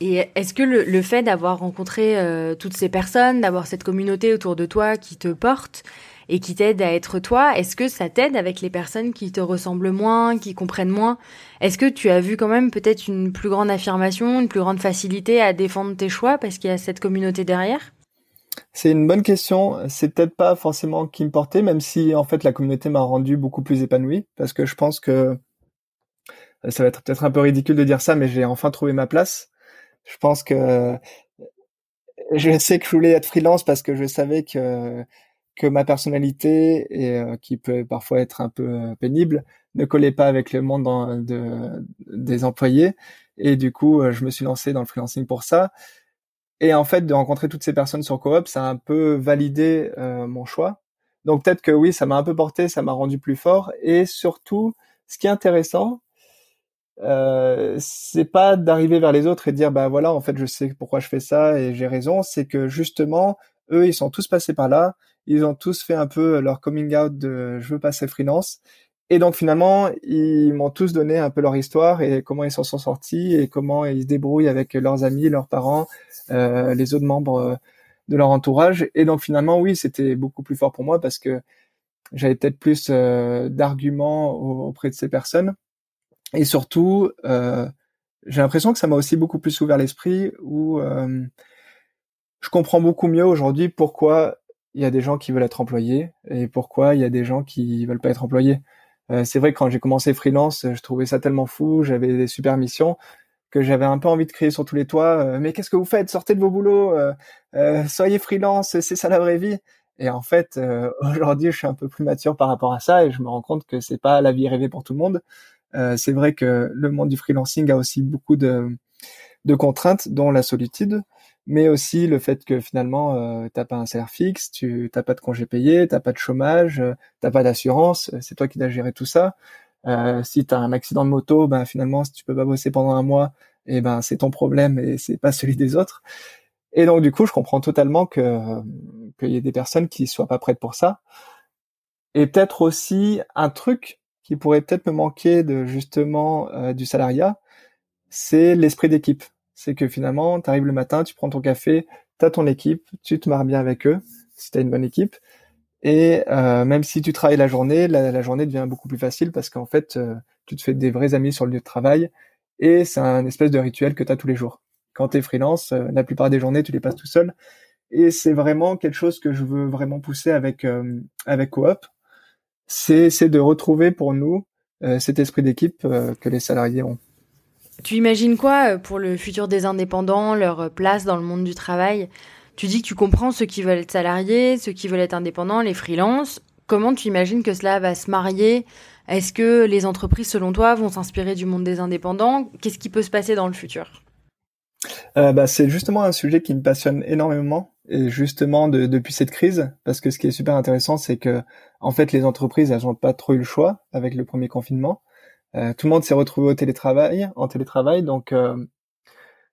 Et est-ce que le, fait d'avoir rencontré toutes ces personnes, d'avoir cette communauté autour de toi qui te porte, et qui t'aide à être toi. Est-ce que ça t'aide avec les personnes qui te ressemblent moins, qui comprennent moins? Est-ce que tu as vu quand même peut-être une plus grande affirmation, une plus grande facilité à défendre tes choix parce qu'il y a cette communauté derrière? C'est une bonne question. C'est peut-être pas forcément qui me portait, même si en fait la communauté m'a rendu beaucoup plus épanoui, parce que je pense que ça va être peut-être un peu ridicule de dire ça, mais j'ai enfin trouvé ma place. Je pense que je sais que je voulais être freelance parce que je savais que que ma personnalité et euh, qui peut parfois être un peu euh, pénible ne collait pas avec le monde de, des employés. Et du coup euh, je me suis lancé dans le freelancing pour ça. Et en fait de rencontrer toutes ces personnes sur Coop ça a un peu validé mon choix. Donc peut-être que oui ça m'a un peu porté ça m'a rendu plus fort. Et surtout ce qui est intéressant euh, c'est pas d'arriver vers les autres et dire bah voilà en fait je sais pourquoi je fais ça et j'ai raison c'est que justement eux ils sont tous passés par là ils ont tous fait un peu leur coming out de je veux passer freelance. Et donc finalement, ils m'ont tous donné un peu leur histoire et comment ils s'en sont sortis et comment ils se débrouillent avec leurs amis, leurs parents, euh, les autres membres euh, de leur entourage. Et donc finalement, oui, c'était beaucoup plus fort pour moi parce que j'avais peut-être plus euh, d'arguments auprès de ces personnes. Et surtout, euh, j'ai l'impression que ça m'a aussi beaucoup plus ouvert l'esprit où euh, je comprends beaucoup mieux aujourd'hui pourquoi il y a des gens qui veulent être employés et pourquoi il y a des gens qui veulent pas être employés. Euh, c'est vrai que quand j'ai commencé freelance, je trouvais ça tellement fou, j'avais des super missions que j'avais un peu envie de crier sur tous les toits. Euh, mais qu'est-ce que vous faites? Sortez de vos boulots, euh, soyez freelance, c'est ça la vraie vie. Et en fait, aujourd'hui, je suis un peu plus mature par rapport à ça et je me rends compte que c'est pas la vie rêvée pour tout le monde. C'est vrai que le monde du freelancing a aussi beaucoup de, de contraintes, dont la solitude mais aussi le fait que finalement euh, t'as pas un salaire fixe, tu t'as pas de congé payé, t'as pas de chômage, euh, t'as pas d'assurance, euh, c'est toi qui dois gérer tout ça. Euh, si t'as un accident de moto, ben finalement si tu peux pas bosser pendant un mois, et eh ben c'est ton problème et c'est pas celui des autres. Et donc du coup, je comprends totalement que qu'il y ait des personnes qui soient pas prêtes pour ça. Et peut-être aussi un truc qui pourrait peut-être me manquer de justement euh, du salariat, c'est l'esprit d'équipe c'est que finalement, tu arrives le matin, tu prends ton café, tu as ton équipe, tu te marres bien avec eux, si tu as une bonne équipe. Et euh, même si tu travailles la journée, la, journée devient beaucoup plus facile parce qu'en fait, euh, tu te fais des vrais amis sur le lieu de travail et c'est un espèce de rituel que tu as tous les jours. Quand tu es freelance, la plupart des journées, tu les passes tout seul. Et c'est vraiment quelque chose que je veux vraiment pousser avec avec Coop. C'est c'est de retrouver pour nous cet esprit d'équipe que les salariés ont. Tu imagines quoi euh, pour le futur des indépendants, leur euh, place dans le monde du travail? Tu dis que tu comprends ceux qui veulent être salariés, ceux qui veulent être indépendants, les freelances. Comment tu imagines que cela va se marier? Est-ce que les entreprises, selon toi, vont s'inspirer du monde des indépendants? Qu'est-ce qui peut se passer dans le futur? Euh, bah, c'est justement un sujet qui me passionne énormément et justement depuis cette crise parce que ce qui est super intéressant c'est que en fait les entreprises elles n'ont pas trop eu le choix avec le premier confinement. Euh, tout le monde s'est retrouvé au télétravail, en télétravail, donc euh,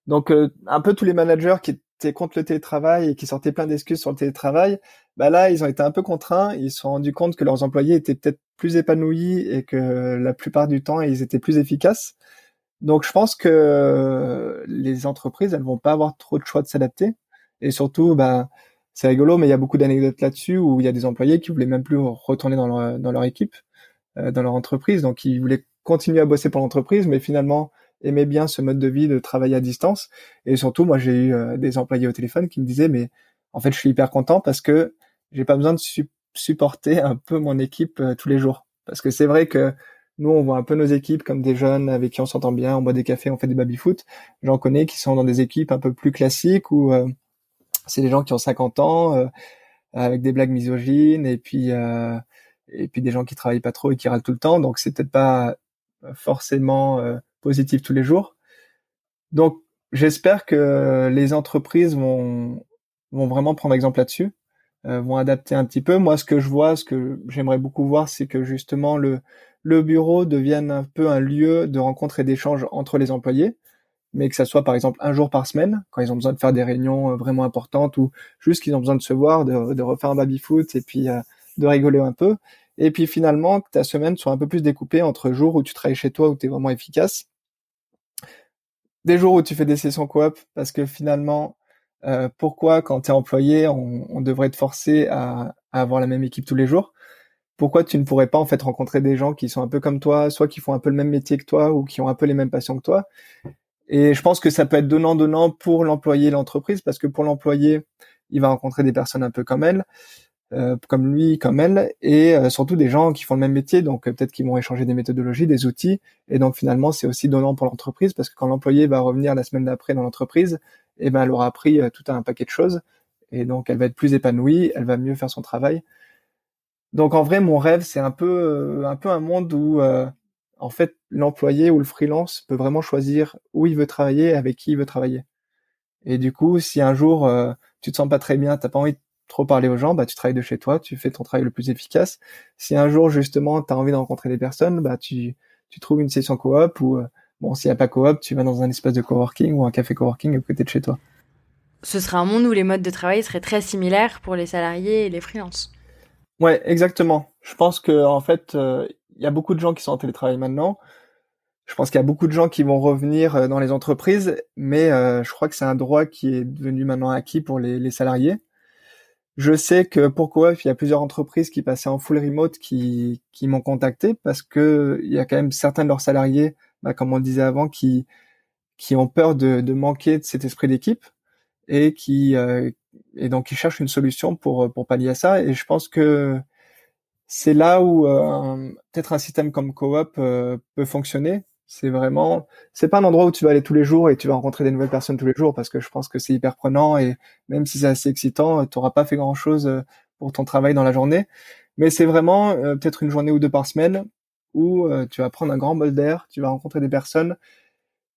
donc euh, un peu tous les managers qui étaient contre le télétravail et qui sortaient plein d'excuses sur le télétravail, bah là ils ont été un peu contraints, ils se sont rendus compte que leurs employés étaient peut-être plus épanouis et que la plupart du temps ils étaient plus efficaces. Donc je pense que les entreprises elles vont pas avoir trop de choix de s'adapter et surtout bah c'est rigolo mais il y a beaucoup d'anecdotes là-dessus où il y a des employés qui voulaient même plus retourner dans leur, dans leur équipe, dans leur entreprise, donc ils voulaient continuer à bosser pour l'entreprise, mais finalement aimer bien ce mode de vie de travailler à distance. Et surtout, moi, j'ai eu euh, des employés au téléphone qui me disaient, mais en fait, je suis hyper content parce que j'ai pas besoin de supporter un peu mon équipe euh, tous les jours. Parce que c'est vrai que nous, on voit un peu nos équipes comme des jeunes avec qui on s'entend bien, on boit des cafés, on fait des baby-foot. J'en connais qui sont dans des équipes un peu plus classiques où euh, c'est des gens qui ont 50 ans, avec des blagues misogynes et puis et puis des gens qui travaillent pas trop et qui râlent tout le temps. Donc c'est peut-être pas forcément euh, positif tous les jours. Donc j'espère que les entreprises vont vont vraiment prendre exemple là-dessus, euh, vont adapter un petit peu. Moi, ce que je vois, ce que j'aimerais beaucoup voir, c'est que justement le le bureau devienne un peu un lieu de rencontre et d'échange entre les employés, mais que ça soit par exemple un jour par semaine, quand ils ont besoin de faire des réunions euh, vraiment importantes ou juste qu'ils ont besoin de se voir, de, de refaire un baby foot et puis de rigoler un peu. Et puis finalement, que ta semaine soit un peu plus découpée entre jours où tu travailles chez toi, où tu es vraiment efficace, des jours où tu fais des sessions coop, parce que finalement, euh, pourquoi quand tu es employé, on, on, devrait te forcer à, à, avoir la même équipe tous les jours? Pourquoi tu ne pourrais pas en fait rencontrer des gens qui sont un peu comme toi, soit qui font un peu le même métier que toi ou qui ont un peu les mêmes passions que toi? Et je pense que ça peut être donnant-donnant pour l'employé et l'entreprise, parce que pour l'employé, il va rencontrer des personnes un peu comme elle. Euh, comme lui, comme elle, et euh, surtout des gens qui font le même métier, donc euh, peut-être qu'ils vont échanger des méthodologies, des outils, et donc finalement c'est aussi donnant pour l'entreprise parce que quand l'employé va revenir la semaine d'après dans l'entreprise, eh ben elle aura appris tout un paquet de choses, et donc elle va être plus épanouie, elle va mieux faire son travail. Donc en vrai, mon rêve c'est un peu un peu un monde où en fait l'employé ou le freelance peut vraiment choisir où il veut travailler, avec qui il veut travailler. Et du coup, si un jour tu te sens pas très bien, t'as pas envie trop parler aux gens, bah tu travailles de chez toi, tu fais ton travail le plus efficace. Si un jour justement tu as envie de rencontrer des personnes, bah tu tu trouves une session coop ou euh, bon s'il y a pas coop, tu vas dans un espace de coworking ou un café coworking à côté de chez toi. Ce serait un monde où les modes de travail seraient très similaires pour les salariés et les freelances. Ouais, exactement. Je pense que en fait, euh, y a beaucoup de gens qui sont en télétravail maintenant. Je pense qu'il y a beaucoup de gens qui vont revenir euh, dans les entreprises, mais je crois que c'est un droit qui est devenu maintenant acquis pour les, les salariés. Je sais que pour il y a plusieurs entreprises qui passaient en full remote qui, qui m'ont contacté parce que il y a quand même certains de leurs salariés, bah, comme on disait avant, qui, qui ont peur de, de manquer de cet esprit d'équipe et qui euh, et donc ils cherchent une solution pour pour pallier à ça. Et je pense que c'est là où euh, peut-être un système comme Coop euh, peut fonctionner c'est vraiment, c'est pas un endroit où tu vas aller tous les jours et tu vas rencontrer des nouvelles personnes tous les jours parce que je pense que c'est hyper prenant et même si c'est assez excitant, tu n'auras pas fait grand chose euh, pour ton travail dans la journée. Mais c'est vraiment euh, peut-être une journée ou deux par semaine où euh, tu vas prendre un grand bol d'air, tu vas rencontrer des personnes,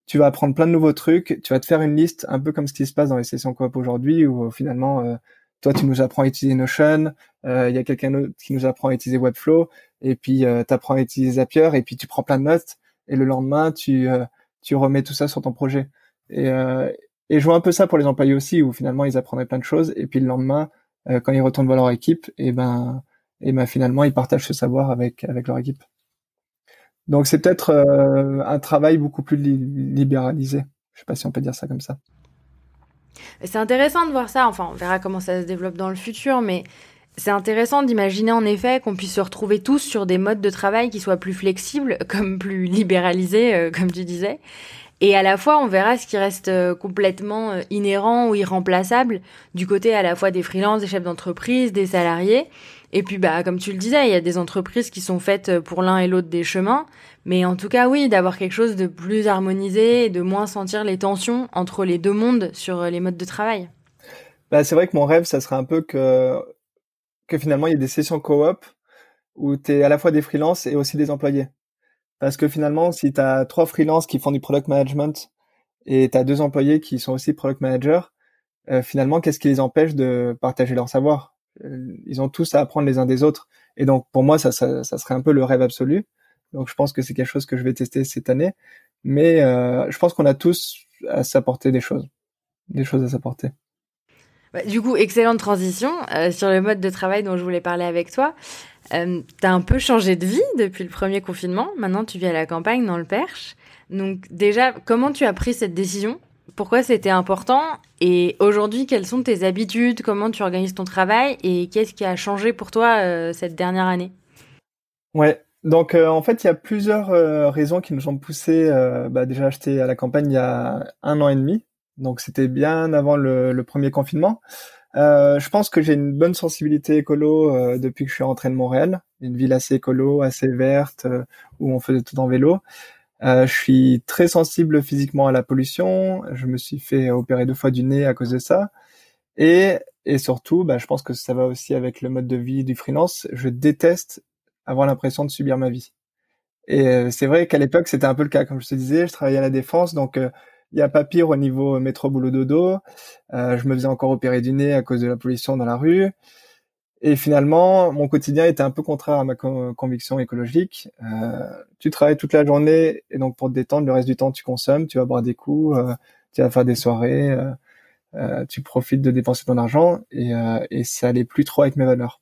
tu vas apprendre plein de nouveaux trucs, tu vas te faire une liste un peu comme ce qui se passe dans les sessions coop aujourd'hui où finalement toi tu nous apprends à utiliser Notion, il y a quelqu'un d'autre qui nous apprend à utiliser Webflow et puis tu apprends à utiliser Zapier et puis tu prends plein de notes et le lendemain tu euh, tu remets tout ça sur ton projet. Et, euh, et je vois un peu ça pour les employés aussi, où finalement ils apprendraient plein de choses, et puis le lendemain, euh, quand ils retournent voir leur équipe, et ben, et ben finalement ils partagent ce savoir avec avec leur équipe. Donc c'est peut-être un travail beaucoup plus libéralisé. Je sais pas si on peut dire ça comme ça. C'est intéressant de voir ça. Enfin, on verra comment ça se développe dans le futur, mais c'est intéressant d'imaginer en effet qu'on puisse se retrouver tous sur des modes de travail qui soient plus flexibles, comme plus libéralisés, euh, comme tu disais. Et à la fois, on verra ce qui reste euh, complètement euh, inhérent ou irremplaçable du côté à la fois des freelances, des chefs d'entreprise, des salariés. Et puis, bah, comme tu le disais, il y a des entreprises qui sont faites pour l'un et l'autre des chemins. Mais en tout cas, oui, d'avoir quelque chose de plus harmonisé et de moins sentir les tensions entre les deux mondes sur les modes de travail. Bah, c'est vrai que mon rêve, ça serait un peu que finalement il y a des sessions coop où tu es à la fois des freelances et aussi des employés. Parce que finalement, si tu as trois freelances qui font du product management et tu deux employés qui sont aussi product managers, euh, finalement, qu'est-ce qui les empêche de partager leur savoir? euh, Ils ont tous à apprendre les uns des autres. Et donc, pour moi, ça, ça, ça serait un peu le rêve absolu. Donc, je pense que c'est quelque chose que je vais tester cette année. Mais euh, je pense qu'on a tous à s'apporter des choses, des choses à s'apporter. Bah, du coup, excellente transition euh, sur le mode de travail dont je voulais parler avec toi. Euh, tu as un peu changé de vie depuis le premier confinement. Maintenant, tu vis à la campagne, dans le Perche. Donc déjà, comment tu as pris cette décision? Pourquoi c'était important Et aujourd'hui, quelles sont tes habitudes Comment tu organises ton travail Et qu'est-ce qui a changé pour toi euh, cette dernière année? Ouais, donc en fait, il y a plusieurs raisons qui nous ont poussé bah, déjà acheter à la campagne il y a un an et demi. Donc c'était bien avant le, premier confinement. Euh, je pense que j'ai une bonne sensibilité écolo euh, depuis que je suis rentré de Montréal, une ville assez écolo, assez verte, euh, où on faisait tout en vélo. Je suis très sensible physiquement à la pollution. Je me suis fait opérer deux fois du nez à cause de ça. Et, et surtout, bah, je pense que ça va aussi avec le mode de vie du freelance. Je déteste avoir l'impression de subir ma vie. Et c'est vrai qu'à l'époque, c'était un peu le cas. Comme je te disais, je travaillais à la défense, donc il y a pas pire au niveau métro boulot dodo. Euh, je me faisais encore opérer du nez à cause de la pollution dans la rue. Et finalement, mon quotidien était un peu contraire à ma conviction écologique. Euh, tu travailles toute la journée et donc pour te détendre, le reste du temps tu consommes, tu vas boire des coups, euh, tu vas faire des soirées, euh, tu profites de dépenser ton argent et, ça allait plus trop avec mes valeurs.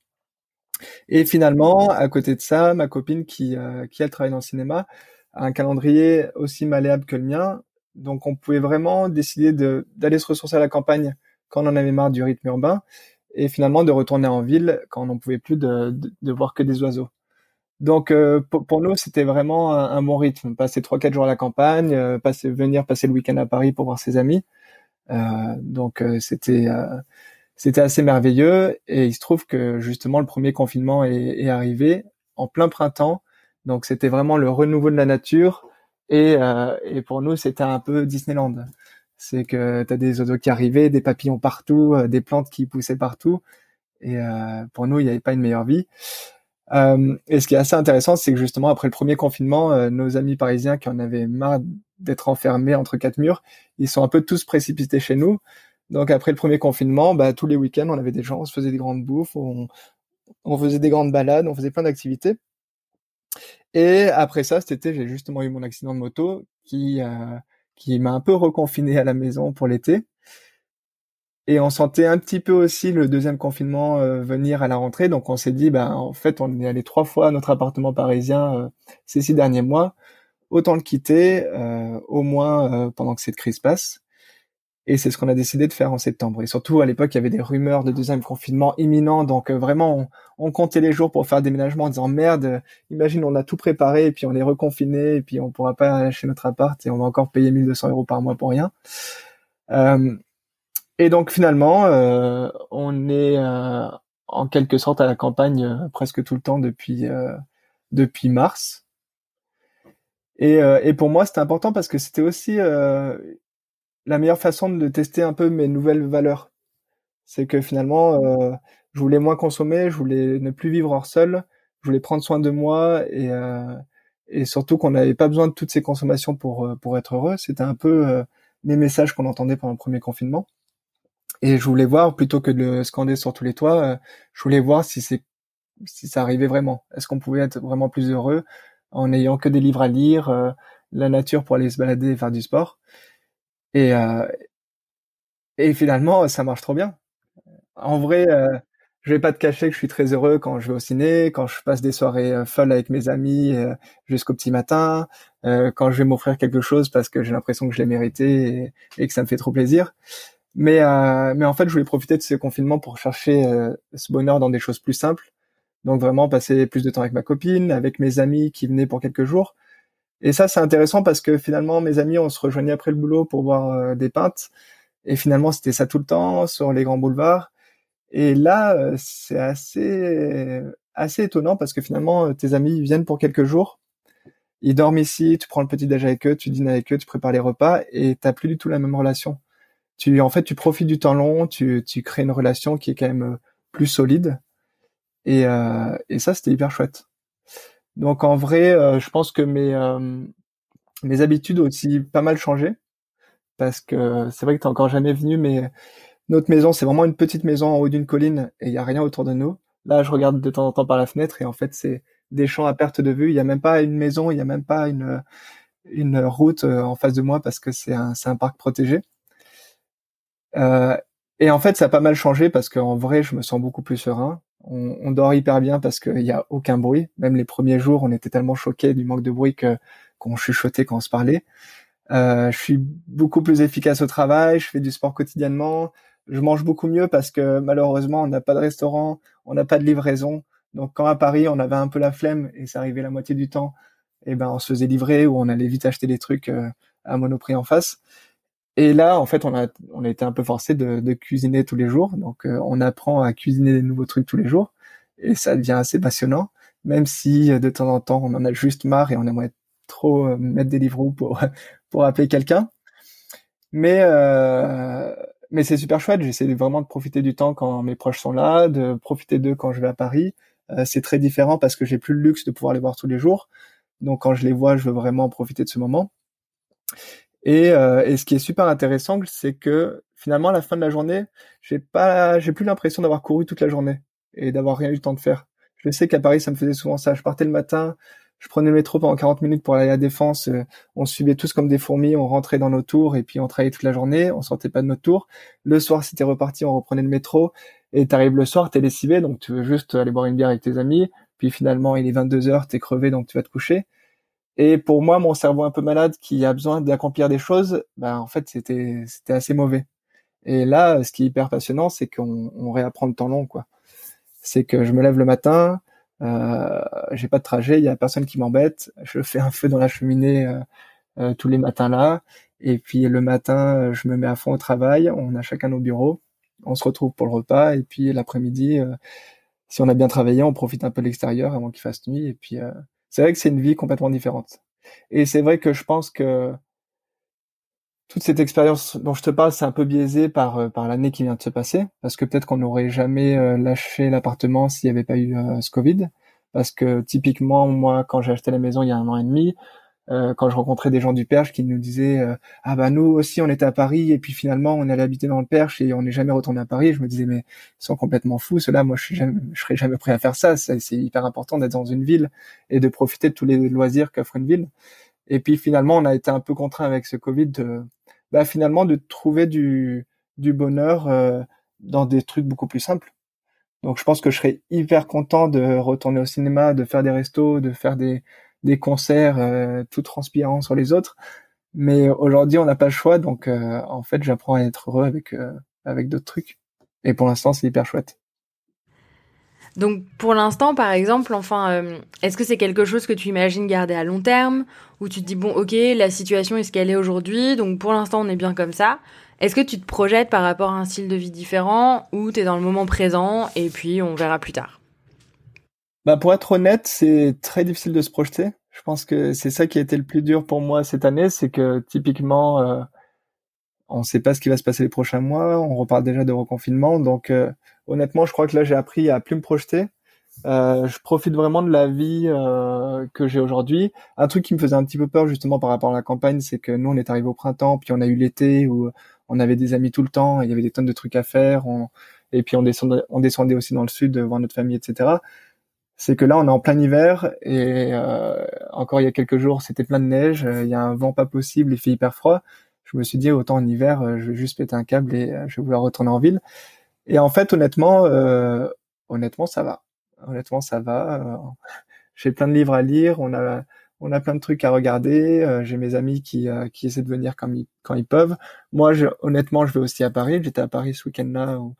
Et finalement, à côté de ça, ma copine qui, qui elle travaille dans le cinéma, a un calendrier aussi malléable que le mien. Donc on pouvait vraiment décider de, d'aller se ressourcer à la campagne quand on en avait marre du rythme urbain et finalement de retourner en ville quand on n'en pouvait plus de, de, voir que des oiseaux. Donc euh, pour, nous, c'était vraiment un, bon rythme. Passer trois quatre jours à la campagne, euh, passer venir passer le week-end à Paris pour voir ses amis. Euh, donc c'était c'était assez merveilleux et il se trouve que justement le premier confinement est, est arrivé en plein printemps. Donc c'était vraiment le renouveau de la nature et, et pour nous c'était un peu Disneyland c'est que tu as des oiseaux qui arrivaient, des papillons partout, euh, des plantes qui poussaient partout. Et euh, pour nous, il n'y avait pas une meilleure vie. Euh, et ce qui est assez intéressant, c'est que justement après le premier confinement, nos amis parisiens qui en avaient marre d'être enfermés entre quatre murs, ils sont un peu tous précipités chez nous. Donc après le premier confinement, bah, tous les week-ends, on avait des gens, on se faisait des grandes bouffes, on, on faisait des grandes balades, on faisait plein d'activités. Et après ça, cet été, j'ai justement eu mon accident de moto qui qui m'a un peu reconfiné à la maison pour l'été. Et on sentait un petit peu aussi le deuxième confinement euh, venir à la rentrée, donc on s'est dit, ben en fait, on est allé trois fois à notre appartement parisien euh, ces six derniers mois, autant le quitter, euh, au moins pendant que cette crise passe. Et c'est ce qu'on a décidé de faire en septembre. Et surtout, à l'époque, il y avait des rumeurs de deuxième confinement imminent. Donc euh, vraiment, on, comptait les jours pour faire le déménagement en disant merde, imagine, on a tout préparé et puis on est reconfiné et puis on pourra pas lâcher notre appart et on va encore payer 1200 euros par mois pour rien. Euh, et donc finalement, euh, on est en quelque sorte à la campagne presque tout le temps depuis depuis mars. Et, et pour moi, c'était important parce que c'était aussi la meilleure façon de tester un peu mes nouvelles valeurs. C'est que finalement, euh, je voulais moins consommer, je voulais ne plus vivre hors seul, je voulais prendre soin de moi et, euh, surtout qu'on n'avait pas besoin de toutes ces consommations pour, euh, pour être heureux. C'était un peu les messages qu'on entendait pendant le premier confinement. Et je voulais voir, plutôt que de scander sur tous les toits, je voulais voir si c'est si ça arrivait vraiment. Est-ce qu'on pouvait être vraiment plus heureux en n'ayant que des livres à lire, la nature pour aller se balader et faire du sport? Et, euh, et finalement, ça marche trop bien. En vrai, euh, je vais pas te cacher que je suis très heureux quand je vais au ciné, quand je passe des soirées euh, folles avec mes amis euh, jusqu'au petit matin, euh, quand je vais m'offrir quelque chose parce que j'ai l'impression que je l'ai mérité et, que ça me fait trop plaisir. Mais, mais en fait, je voulais profiter de ce confinement pour chercher ce bonheur dans des choses plus simples. Donc vraiment passer plus de temps avec ma copine, avec mes amis qui venaient pour quelques jours, et ça, c'est intéressant parce que finalement, mes amis, on se rejoignait après le boulot pour boire euh, des pintes. Et finalement, c'était ça tout le temps sur les grands boulevards. Et là, euh, c'est assez, assez étonnant parce que finalement, euh, tes amis viennent pour quelques jours. Ils dorment ici, tu prends le petit déj avec eux, tu dînes avec eux, tu prépares les repas et t'as plus du tout la même relation. Tu, en fait, tu profites du temps long, tu, tu crées une relation qui est quand même plus solide. Et, et ça, c'était hyper chouette. Donc en vrai, euh, je pense que mes euh, mes habitudes ont aussi pas mal changé parce que c'est vrai que t'es encore jamais venu, mais notre maison c'est vraiment une petite maison en haut d'une colline et il y a rien autour de nous. Là, je regarde de temps en temps par la fenêtre et en fait c'est des champs à perte de vue. Il y a même pas une maison, il y a même pas une une route euh, en face de moi parce que c'est un c'est un parc protégé. Et en fait, ça a pas mal changé parce qu'en vrai, je me sens beaucoup plus serein on, dort hyper bien parce qu'il n'y a aucun bruit. Même les premiers jours, on était tellement choqués du manque de bruit que qu'on chuchotait quand on se parlait. Euh, je suis beaucoup plus efficace au travail, je fais du sport quotidiennement, je mange beaucoup mieux parce que malheureusement on n'a pas de restaurant, on n'a pas de livraison. Donc quand à Paris on avait un peu la flemme et ça arrivait la moitié du temps, et eh ben on se faisait livrer ou on allait vite acheter des trucs euh, à Monoprix en face. Et là, en fait, on a, été un peu forcé de, cuisiner tous les jours. Donc, euh, on apprend à cuisiner des nouveaux trucs tous les jours. Et ça devient assez passionnant, même si euh, de temps en temps, on en a juste marre et on aimerait trop euh, mettre des livres pour, pour appeler quelqu'un. Mais, mais c'est super chouette. J'essaie vraiment de profiter du temps quand mes proches sont là, de profiter d'eux quand je vais à Paris. c'est très différent parce que j'ai plus le luxe de pouvoir les voir tous les jours. Donc, quand je les vois, je veux vraiment profiter de ce moment. Et, euh, et, ce qui est super intéressant, c'est que finalement, à la fin de la journée, j'ai pas, j'ai plus l'impression d'avoir couru toute la journée et d'avoir rien eu le temps de faire. Je sais qu'à Paris, ça me faisait souvent ça. Je partais le matin, je prenais le métro pendant 40 minutes pour aller à la Défense. Euh, on suivait tous comme des fourmis, on rentrait dans nos tours et puis on travaillait toute la journée. On sortait pas de notre tour. Le soir, c'était reparti, on reprenait le métro. Et t'arrives le soir, t'es lessivé, donc tu veux juste aller boire une bière avec tes amis. Puis finalement, il est 22 heures, t'es crevé, donc tu vas te coucher. Et pour moi, mon cerveau un peu malade qui a besoin d'accomplir des choses, bah, en fait, c'était, c'était assez mauvais. Et là, ce qui est hyper passionnant, c'est qu'on on réapprend le temps long, quoi. C'est que je me lève le matin, euh, j'ai pas de trajet, il y a personne qui m'embête, je fais un feu dans la cheminée euh, euh, tous les matins là, et puis le matin, je me mets à fond au travail, on a chacun nos bureaux, on se retrouve pour le repas, et puis l'après-midi, si on a bien travaillé, on profite un peu de l'extérieur avant qu'il fasse nuit, et puis c'est vrai que c'est une vie complètement différente. Et c'est vrai que je pense que toute cette expérience dont je te parle, c'est un peu biaisé par euh, par l'année qui vient de se passer, parce que peut-être qu'on n'aurait jamais euh, lâché l'appartement s'il n'y avait pas eu euh, ce Covid. Parce que typiquement, moi, quand j'ai acheté la maison il y a un an et demi, quand je rencontrais des gens du Perche qui nous disaient ah bah nous aussi on était à Paris et puis finalement on allait habiter dans le Perche et on n'est jamais retourné à Paris. Je me disais mais ils sont complètement fous. Cela, moi je suis jamais, serais jamais prêt à faire ça. C'est hyper important d'être dans une ville et de profiter de tous les loisirs qu'offre une ville. Et puis finalement on a été un peu contraint avec ce Covid de bah, finalement de trouver du, du bonheur euh, dans des trucs beaucoup plus simples. Donc je pense que je serais hyper content de retourner au cinéma, de faire des restos, de faire des, des concerts euh, tout transpirant sur les autres. Mais aujourd'hui, on n'a pas le choix, donc euh, en fait, j'apprends à être heureux avec avec d'autres trucs. Et pour l'instant, c'est hyper chouette. Donc pour l'instant, par exemple, enfin, euh, est-ce que c'est quelque chose que tu imagines garder à long terme? Ou tu te dis bon, ok, la situation est ce qu'elle est aujourd'hui, donc pour l'instant on est bien comme ça. Est-ce que tu te projettes par rapport à un style de vie différent? Ou tu es dans le moment présent? Et puis on verra plus tard Bah pour être honnête, c'est très difficile de se projeter. Je pense que c'est ça qui a été le plus dur pour moi cette année, c'est que typiquement euh, on ne sait pas ce qui va se passer les prochains mois, on reparle déjà de reconfinement, donc euh, honnêtement, je crois que là, j'ai appris à plus me projeter. Euh, je profite vraiment de la vie euh, que j'ai aujourd'hui. Un truc qui me faisait un petit peu peur justement par rapport à la campagne, c'est que nous on est arrivé au printemps, puis on a eu l'été où on avait des amis tout le temps, il y avait des tonnes de trucs à faire, et puis on descendait, on descendait aussi dans le sud voir notre famille, etc. C'est que là on est en plein hiver et euh, encore il y a quelques jours c'était plein de neige, il y a un vent pas possible, il fait hyper froid. Je me suis dit autant en hiver, je vais juste péter un câble et je vais vouloir retourner en ville. Et en fait, honnêtement, euh, honnêtement, ça va. Honnêtement, ça va. Euh, j'ai plein de livres à lire. On a, on a plein de trucs à regarder. Euh, j'ai mes amis qui, euh, qui essaient de venir quand ils, quand ils peuvent. Moi, honnêtement, je vais aussi à Paris. J'étais à Paris ce week-end-là où,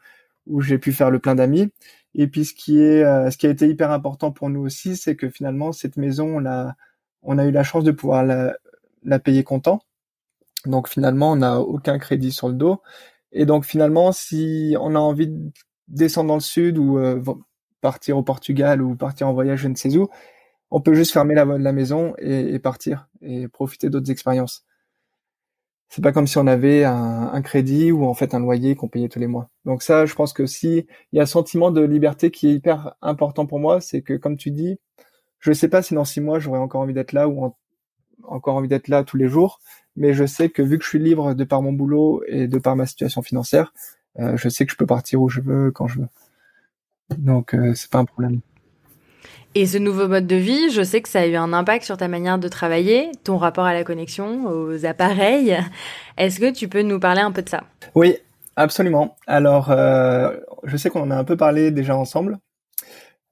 où j'ai pu faire le plein d'amis. Et puis, ce qui est, ce qui a été hyper important pour nous aussi, c'est que finalement, cette maison, on a, on a eu la chance de pouvoir la, la payer comptant. Donc finalement, on n'a aucun crédit sur le dos. Et donc finalement, si on a envie de descendre dans le sud ou euh, partir au Portugal ou partir en voyage je ne sais où, on peut juste fermer la, la maison et, partir et profiter d'autres expériences. C'est pas comme si on avait un, un, crédit ou en fait un loyer qu'on payait tous les mois. Donc ça, je pense que si il y a un sentiment de liberté qui est hyper important pour moi, c'est que comme tu dis, je sais pas si dans six mois j'aurais encore envie d'être là ou encore envie d'être là tous les jours, mais je sais que vu que je suis libre de par mon boulot et de par ma situation financière, euh, je sais que je peux partir où je veux quand je veux. Donc euh, c'est pas un problème. Et ce nouveau mode de vie, je sais que ça a eu un impact sur ta manière de travailler, ton rapport à la connexion, aux appareils. Est-ce que tu peux nous parler un peu de ça? Oui, absolument. Alors, euh, je sais qu'on en a un peu parlé déjà ensemble.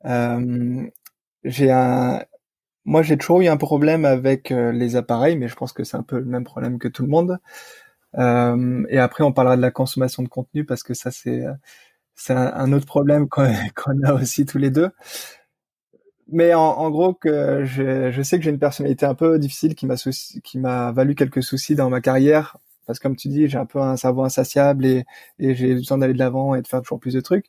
Euh, j'ai un, moi, j'ai toujours eu un problème avec euh, les appareils, mais je pense que c'est un peu le même problème que tout le monde. Euh, et après, on parlera de la consommation de contenu parce que ça, c'est c'est un, autre problème qu'on a aussi tous les deux. Mais en, en gros, que je, je sais que j'ai une personnalité un peu difficile qui m'a qui m'a valu quelques soucis dans ma carrière parce que comme tu dis, j'ai un peu un cerveau insatiable et, et j'ai besoin d'aller de l'avant et de faire toujours plus de trucs.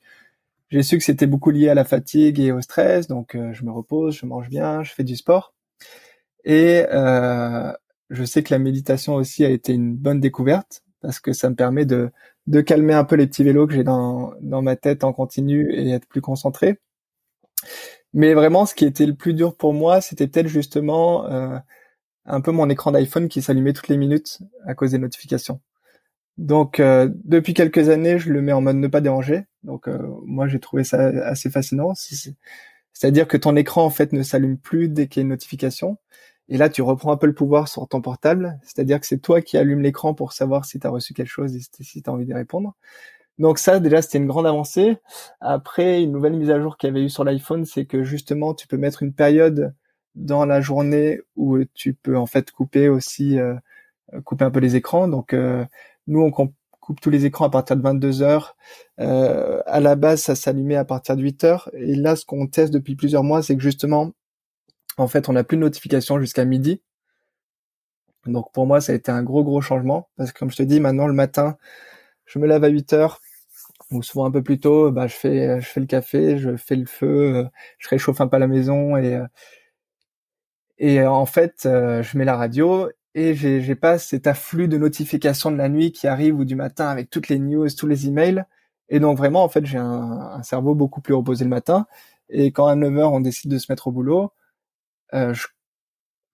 J'ai su que c'était beaucoup lié à la fatigue et au stress, donc euh, je me repose, je mange bien, je fais du sport. Et euh, je sais que la méditation aussi a été une bonne découverte parce que ça me permet de, de calmer un peu les petits vélos que j'ai dans, dans ma tête en continu et être plus concentré. Mais vraiment, ce qui était le plus dur pour moi, c'était peut-être justement euh, un peu mon écran d'iPhone qui s'allumait toutes les minutes à cause des notifications. Donc euh, depuis quelques années, je le mets en mode ne pas déranger. Donc euh, moi j'ai trouvé ça assez fascinant. C'est-à-dire que ton écran en fait ne s'allume plus dès qu'il y a une notification. Et là tu reprends un peu le pouvoir sur ton portable. C'est-à-dire que c'est toi qui allumes l'écran pour savoir si tu as reçu quelque chose et si tu as envie d'y répondre. Donc ça, déjà, c'était une grande avancée. Après, une nouvelle mise à jour qu'il y avait eu sur l'iPhone, c'est que justement, tu peux mettre une période dans la journée où tu peux en fait couper aussi, euh, couper un peu les écrans. Donc euh, nous, on coupe tous les écrans à partir de 22 heures. Euh, à la base, ça s'allumait à partir de 8 heures. Et là, ce qu'on teste depuis plusieurs mois, c'est que justement, en fait, on n'a plus de notification jusqu'à midi. Donc pour moi, ça a été un gros gros changement parce que comme je te dis, maintenant le matin, je me lève à 8 heures ou souvent un peu plus tôt, bah je fais je fais le café, je fais le feu, je réchauffe un peu la maison et et en fait, je mets la radio et j'ai j'ai pas cet afflux de notifications de la nuit qui arrive ou du matin avec toutes les news, tous les emails. Et donc vraiment en fait, j'ai un, cerveau beaucoup plus reposé le matin et quand à 9 heures on décide de se mettre au boulot, euh,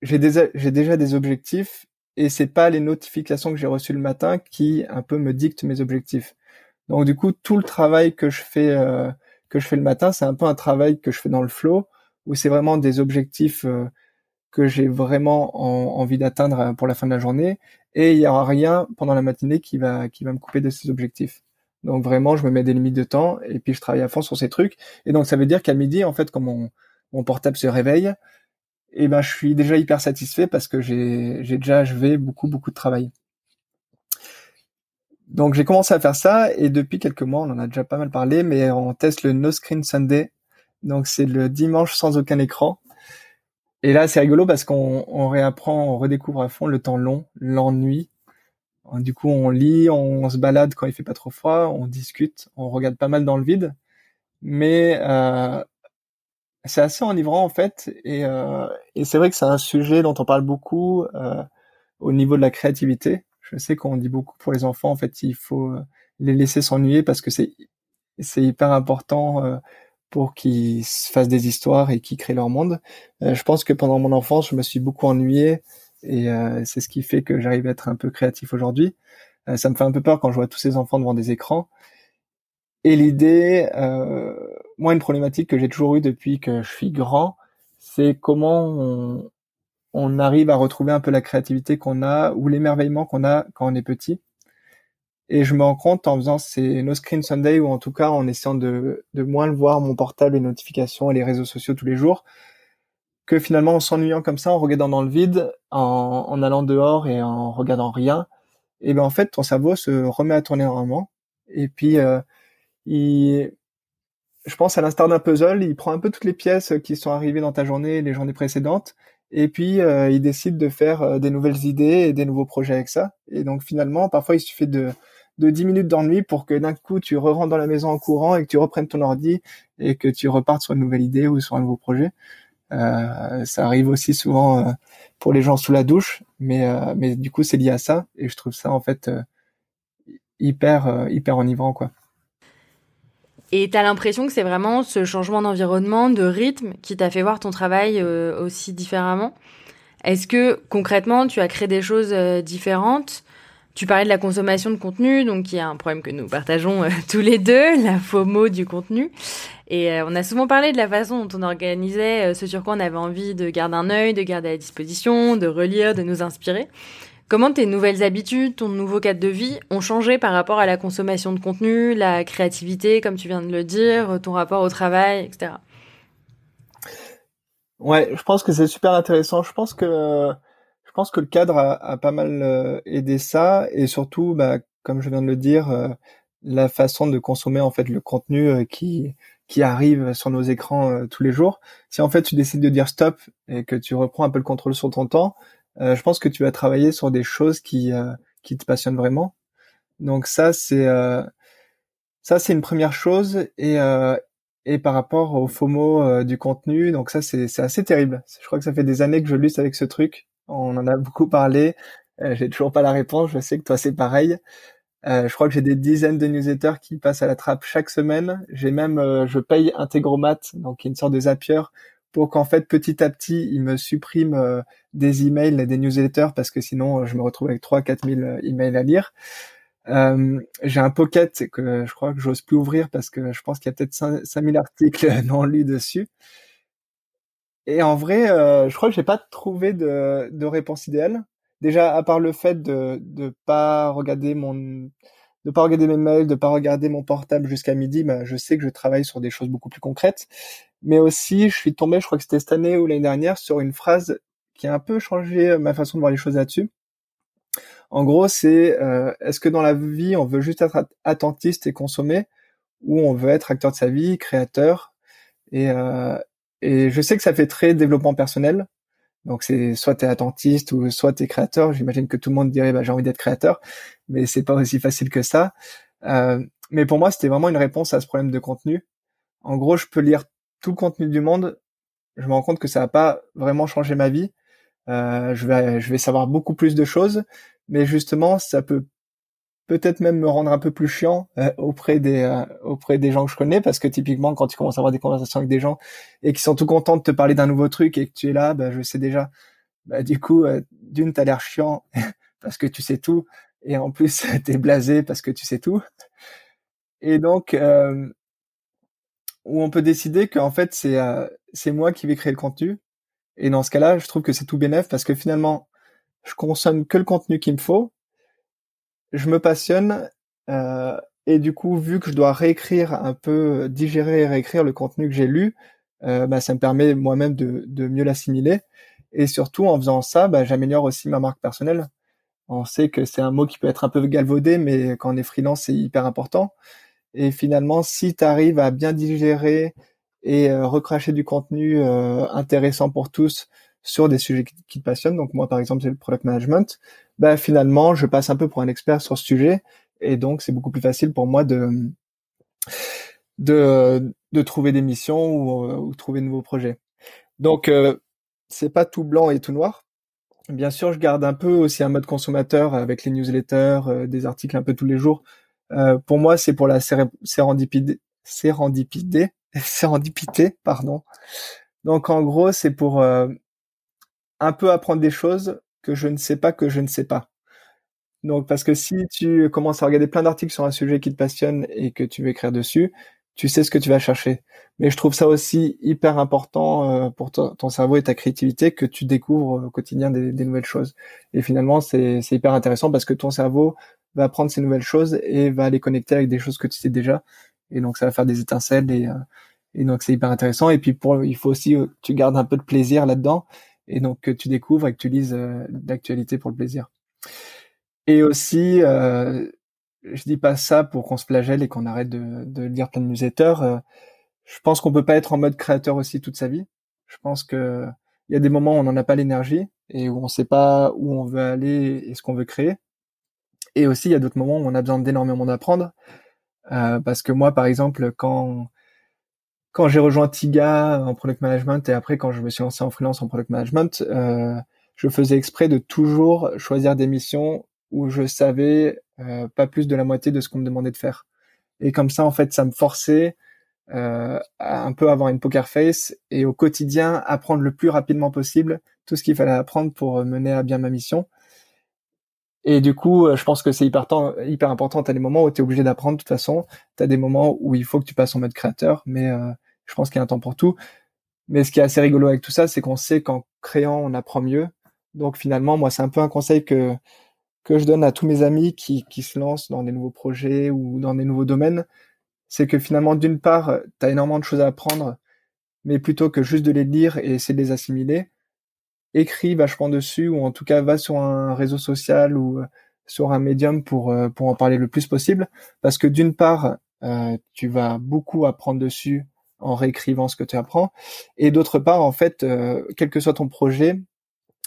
j'ai déjà des objectifs et c'est pas les notifications que j'ai reçues le matin qui un peu me dictent mes objectifs. Donc du coup, tout le travail que je fais euh, que je fais le matin, c'est un peu un travail que je fais dans le flow où c'est vraiment des objectifs euh, que j'ai vraiment envie d'atteindre euh, pour la fin de la journée et il y aura rien pendant la matinée qui va qui va me couper de ces objectifs. Donc vraiment, je me mets des limites de temps et puis je travaille à fond sur ces trucs. Et donc ça veut dire qu'à midi, en fait, quand mon, portable se réveille, eh ben je suis déjà hyper satisfait parce que j'ai déjà achevé beaucoup beaucoup de travail. Donc j'ai commencé à faire ça et depuis quelques mois, on en a déjà pas mal parlé, mais on teste le No Screen Sunday. Donc c'est le dimanche sans aucun écran. Et là c'est rigolo parce qu'on on réapprend, on redécouvre à fond le temps long, l'ennui. Du coup on lit, on se balade quand il fait pas trop froid, on discute, on regarde pas mal dans le vide. Mais euh, c'est assez enivrant en fait, et, euh, et c'est vrai que c'est un sujet dont on parle beaucoup euh, au niveau de la créativité. Je sais qu'on dit beaucoup pour les enfants, en fait, il faut euh, les laisser s'ennuyer parce que c'est c'est hyper important pour qu'ils fassent des histoires et qu'ils créent leur monde. Je pense que pendant mon enfance, je me suis beaucoup ennuyé et c'est ce qui fait que j'arrive à être un peu créatif aujourd'hui. ça me fait un peu peur quand je vois tous ces enfants devant des écrans. Et l'idée, euh, moi, une problématique que j'ai toujours eue depuis que je suis grand, c'est comment on, arrive à retrouver un peu la créativité qu'on a ou l'émerveillement qu'on a quand on est petit. Et je me rends compte en faisant ces No Screen Sunday ou en tout cas en essayant de, de moins le voir mon portable, les notifications et les réseaux sociaux tous les jours, que finalement en s'ennuyant comme ça, en regardant dans le vide, en, en allant dehors et en regardant rien, et ben en fait ton cerveau se remet à tourner normalement. Et puis euh, il, je pense à l'instar d'un puzzle, il prend un peu toutes les pièces qui sont arrivées dans ta journée, les journées précédentes, et puis euh, il décide de faire euh, des nouvelles idées et des nouveaux projets avec ça. Et donc finalement, parfois il suffit de de 10 minutes d'ennui pour que d'un coup tu re rentres dans la maison en courant et que tu reprennes ton ordi et que tu repartes sur une nouvelle idée ou sur un nouveau projet. Euh, ça arrive aussi souvent euh, pour les gens sous la douche, mais mais du coup c'est lié à ça et je trouve ça en fait hyper hyper enivrant quoi. Et t'as l'impression que c'est vraiment ce changement d'environnement, de rythme, qui t'a fait voir ton travail euh, aussi différemment. Est-ce que concrètement, tu as créé des choses euh, différentes? Tu parlais de la consommation de contenu, donc y a un problème que nous partageons euh, tous les deux, la FOMO du contenu. Et on a souvent parlé de la façon dont on organisait ce sur quoi on avait envie de garder un œil, de garder à disposition, de relire, de nous inspirer. Comment tes nouvelles habitudes, ton nouveau cadre de vie ont changé par rapport à la consommation de contenu, la créativité, comme tu viens de le dire, ton rapport au travail, etc. Ouais, je pense que c'est super intéressant. Je pense que je pense que le cadre a, pas mal euh, aidé ça et surtout, bah, comme je viens de le dire, euh, la façon de consommer en fait le contenu euh, qui qui arrive sur nos écrans tous les jours. Si en fait tu décides de dire stop et que tu reprends un peu le contrôle sur ton temps, euh, je pense que tu vas travailler sur des choses qui euh, qui te passionnent vraiment. Donc ça c'est euh, ça c'est une première chose et et par rapport au FOMO du contenu, donc ça c'est c'est assez terrible. Je crois que ça fait des années que je lutte avec ce truc. On en a beaucoup parlé. j'ai toujours pas la réponse. Je sais que toi c'est pareil. Euh, je crois que j'ai des dizaines de newsletters qui passent à la trappe chaque semaine. J'ai même, je paye Integromat, donc une sorte de Zapier, pour qu'en fait petit à petit il me supprime euh, des emails et des newsletters parce que sinon je me retrouve avec 3 4 000 emails à lire. Euh, j'ai un pocket que je crois que j'ose plus ouvrir parce que je pense qu'il y a peut-être 5000 articles non lus dessus. Et en vrai, euh, je crois que j'ai pas trouvé de, de réponse idéale. Déjà, à part le fait de de pas regarder mon de pas regarder mes mails, de pas regarder mon portable jusqu'à midi, bah, je sais que je travaille sur des choses beaucoup plus concrètes. Mais aussi, je suis tombé, je crois que c'était cette année ou l'année dernière, sur une phrase qui a un peu changé ma façon de voir les choses là-dessus. En gros, c'est euh, est-ce que dans la vie, on veut juste être attentiste et consommer, ou on veut être acteur de sa vie, créateur et, euh, et je sais que ça fait très développement personnel. Donc c'est soit t'es attentiste ou soit t'es créateur. J'imagine que tout le monde dirait bah, j'ai envie d'être créateur, mais c'est pas aussi facile que ça. Euh, mais pour moi, c'était vraiment une réponse à ce problème de contenu. En gros, je peux lire tout le contenu du monde. Je me rends compte que ça va pas vraiment changer ma vie. Euh, je vais je vais savoir beaucoup plus de choses, mais justement, ça peut peut-être même me rendre un peu plus chiant euh, auprès des euh, auprès des gens que je connais parce que typiquement quand tu commences à avoir des conversations avec des gens et qui sont tout contents de te parler d'un nouveau truc et que tu es là bah, je sais déjà. Bah, du coup euh, d'une t'as l'air chiant parce que tu sais tout et en plus t'es blasé parce que tu sais tout. Et donc euh, où on peut décider qu'en fait c'est c'est moi qui vais créer le contenu. Et dans ce cas-là je trouve que c'est tout bénéf parce que finalement je consomme que le contenu qu'il me faut je me passionne euh, et du coup, vu que je dois réécrire un peu, digérer et réécrire le contenu que j'ai lu, euh, bah, ça me permet moi-même de, mieux l'assimiler. Et surtout, en faisant ça, bah, j'améliore aussi ma marque personnelle. On sait que c'est un mot qui peut être un peu galvaudé, mais quand on est freelance, c'est hyper important. Et finalement, si tu arrives à bien digérer et euh, recracher du contenu intéressant pour tous sur des sujets qui, te passionnent, donc moi par exemple c'est le product management, bah finalement je passe un peu pour un expert sur ce sujet et donc c'est beaucoup plus facile pour moi de de, de trouver des missions ou, ou trouver de nouveaux projets. Donc euh, c'est pas tout blanc et tout noir. Bien sûr, je garde un peu aussi un mode consommateur avec les newsletters, euh, des articles un peu tous les jours. Euh, pour moi, c'est pour la sérendipité, sérendipité, sérendipité, pardon. Donc en gros, c'est pour euh, un peu apprendre des choses que je ne sais pas que je ne sais pas. Donc, parce que si tu commences à regarder plein d'articles sur un sujet qui te passionne et que tu veux écrire dessus, tu sais ce que tu vas chercher. Mais je trouve ça aussi hyper important euh, pour ton cerveau et ta créativité que tu découvres au quotidien des, nouvelles choses. Et finalement, c'est hyper intéressant parce que ton cerveau va apprendre ces nouvelles choses et va les connecter avec des choses que tu sais déjà. Et donc, ça va faire des étincelles et, euh, et donc c'est hyper intéressant. Et puis, pour, il faut aussi que tu gardes un peu de plaisir là-dedans et donc que tu découvres et que tu lises euh, d'actualité pour le plaisir. Et aussi, euh, je dis pas ça pour qu'on se flagelle et qu'on arrête de, de lire plein de newsletters. Euh, je pense qu'on peut pas être en mode créateur aussi toute sa vie. Je pense que il y a des moments où on n'en a pas l'énergie et où on sait pas où on veut aller et ce qu'on veut créer. Et aussi, il y a d'autres moments où on a besoin d'énormément d'apprendre. Euh, parce que moi, par exemple, quand quand j'ai rejoint Tiga en product management et après quand je me suis lancé en freelance en product management, euh, je faisais exprès de toujours choisir des missions où je savais euh, pas plus de la moitié de ce qu'on me demandait de faire. Et comme ça, en fait, ça me forçait euh, un peu avoir une poker face et au quotidien apprendre le plus rapidement possible tout ce qu'il fallait apprendre pour mener à bien ma mission. Et du coup, je pense que c'est hyper, hyper important. Tu as des moments où tu es obligé d'apprendre de toute façon. Tu as des moments où il faut que tu passes en mode créateur. Mais euh, je pense qu'il y a un temps pour tout. Mais ce qui est assez rigolo avec tout ça, c'est qu'on sait qu'en créant, on apprend mieux. Donc finalement, moi, c'est un peu un conseil que que je donne à tous mes amis qui, qui se lancent dans des nouveaux projets ou dans des nouveaux domaines. C'est que finalement, d'une part, tu as énormément de choses à apprendre, mais plutôt que juste de les lire et essayer de les assimiler, écris vachement dessus ou en tout cas va sur un réseau social ou euh, sur un médium pour euh, pour en parler le plus possible parce que d'une part euh, tu vas beaucoup apprendre dessus en réécrivant ce que tu apprends. Et d'autre part, en fait, euh, quel que soit ton projet,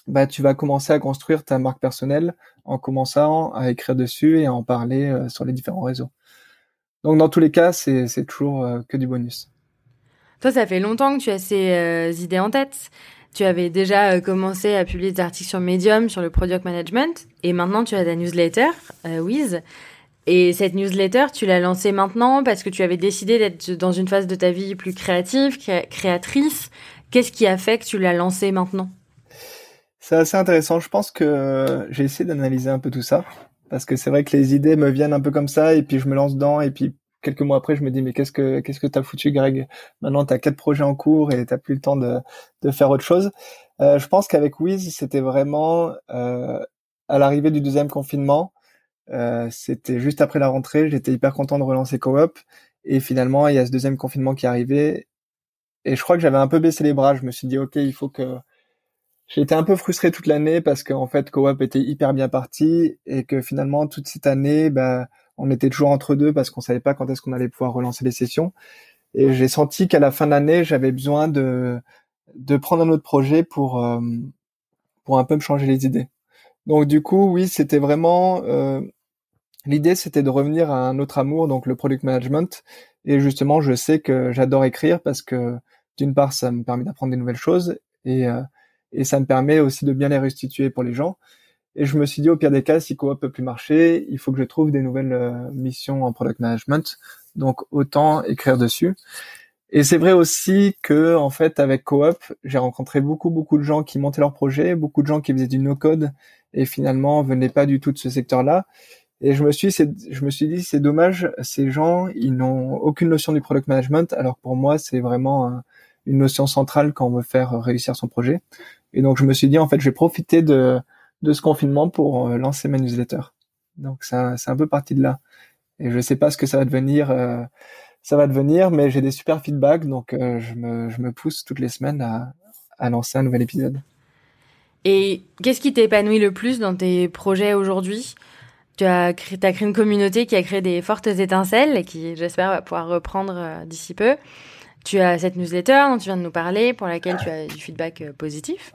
bah, tu vas commencer à construire ta marque personnelle en commençant à écrire dessus et à en parler euh, sur les différents réseaux. Donc dans tous les cas, c'est, toujours euh, que du bonus. Toi, ça fait longtemps que tu as ces idées en tête. Tu avais déjà commencé à publier des articles sur Medium, sur le product management, et maintenant tu as ta newsletter, Wiz. Et cette newsletter, tu l'as lancée maintenant parce que tu avais décidé d'être dans une phase de ta vie plus créative, créatrice. Qu'est-ce qui a fait que tu l'as lancée maintenant? C'est assez intéressant. Je pense que j'ai essayé d'analyser un peu tout ça parce que c'est vrai que les idées me viennent un peu comme ça et puis je me lance dedans et puis quelques mois après je me dis mais qu'est-ce que qu'est-ce que t'as foutu Greg? Maintenant t'as quatre projets en cours et t'as plus le temps de de faire autre chose. Euh, je pense qu'avec Wiz c'était vraiment euh, à l'arrivée du deuxième confinement C'était juste après la rentrée. J'étais hyper content de relancer Coop. Et finalement, il y a ce deuxième confinement qui est arrivé. Et je crois que j'avais un peu baissé les bras. Je me suis dit, OK, il faut que... J'étais un peu frustré toute l'année parce qu'en fait, Coop était hyper bien parti et que finalement, toute cette année, bah, on était toujours entre deux parce qu'on savait pas quand est-ce qu'on allait pouvoir relancer les sessions. Et j'ai senti qu'à la fin de l'année, j'avais besoin de, de prendre un autre projet pour, euh, pour un peu me changer les idées. Donc du coup, oui, c'était vraiment euh, l'idée, c'était de revenir à un autre amour, donc le product management. Et justement, je sais que j'adore écrire parce que d'une part, ça me permet d'apprendre des nouvelles choses et euh, et ça me permet aussi de bien les restituer pour les gens. Et je me suis dit, au pire des cas, si Coop peut plus marcher, il faut que je trouve des nouvelles euh, missions en product management. Donc autant écrire dessus. Et c'est vrai aussi que en fait avec Coop, j'ai rencontré beaucoup beaucoup de gens qui montaient leurs projets, beaucoup de gens qui faisaient du no-code et finalement venaient pas du tout de ce secteur-là. Et je me suis, je me suis dit, c'est dommage, ces gens, ils n'ont aucune notion du product management, alors pour moi, c'est vraiment une notion centrale quand on veut faire réussir son projet. Et donc, je me suis dit, en fait, je vais profiter de, de ce confinement pour euh, lancer ma newsletter. Donc, c'est un, un, peu parti de là. Et je sais pas ce que ça va devenir, euh, ça va devenir, mais j'ai des super feedbacks, donc euh, je, me, je me pousse toutes les semaines à, à lancer un nouvel épisode. Et qu'est-ce qui t'épanouit le plus dans tes projets aujourd'hui? Tu as créé, as créé une communauté qui a créé des fortes étincelles et qui, j'espère, va pouvoir reprendre d'ici peu. Tu as cette newsletter dont tu viens de nous parler, pour laquelle tu as du feedback positif.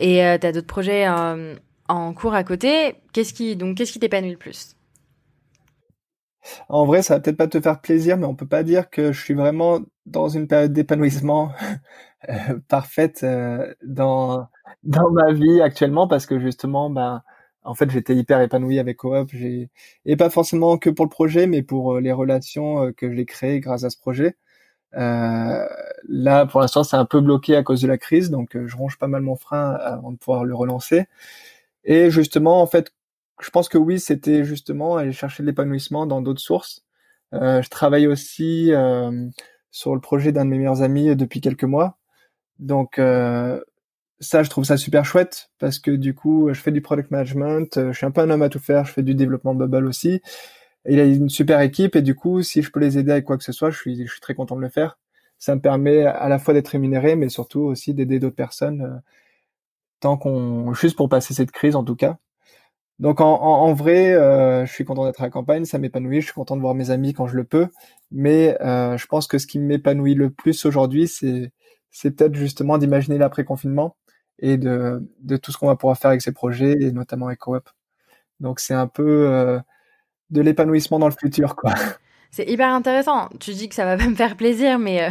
Et tu as d'autres projets en cours à côté. Qu'est-ce qui donc qu'est-ce qui t'épanouit le plus? En vrai, ça va peut-être pas te faire plaisir, mais on peut pas dire que je suis vraiment dans une période d'épanouissement euh, parfaite euh, dans dans ma vie actuellement parce que justement, ben en fait, j'étais hyper épanoui avec Coop. Et pas forcément que pour le projet, mais pour euh, les relations que j'ai créées grâce à ce projet. Euh, là, pour l'instant, c'est un peu bloqué à cause de la crise, donc je ronge pas mal mon frein avant de pouvoir le relancer. Et justement, en fait, je pense que oui, c'était justement aller chercher de l'épanouissement dans d'autres sources. Euh, je travaille aussi euh, sur le projet d'un de mes meilleurs amis depuis quelques mois. Donc euh, ça, je trouve ça super chouette parce que du coup, je fais du product management, je suis un peu un homme à tout faire, je fais du développement Bubble aussi. il a une super équipe et du coup, si je peux les aider avec quoi que ce soit, je suis, je suis très content de le faire. Ça me permet à la fois d'être rémunéré, mais surtout aussi d'aider d'autres personnes tant qu'on juste pour passer cette crise en tout cas. Donc en, vrai, euh, je suis content d'être à la campagne, ça m'épanouit, je suis content de voir mes amis quand je le peux, mais euh, je pense que ce qui m'épanouit le plus aujourd'hui, c'est c'est peut-être justement d'imaginer l'après confinement et de de tout ce qu'on va pouvoir faire avec ces projets et notamment avec Coop. Donc c'est un peu euh, de l'épanouissement dans le futur quoi. C'est hyper intéressant. Tu dis que ça va pas me faire plaisir, mais euh,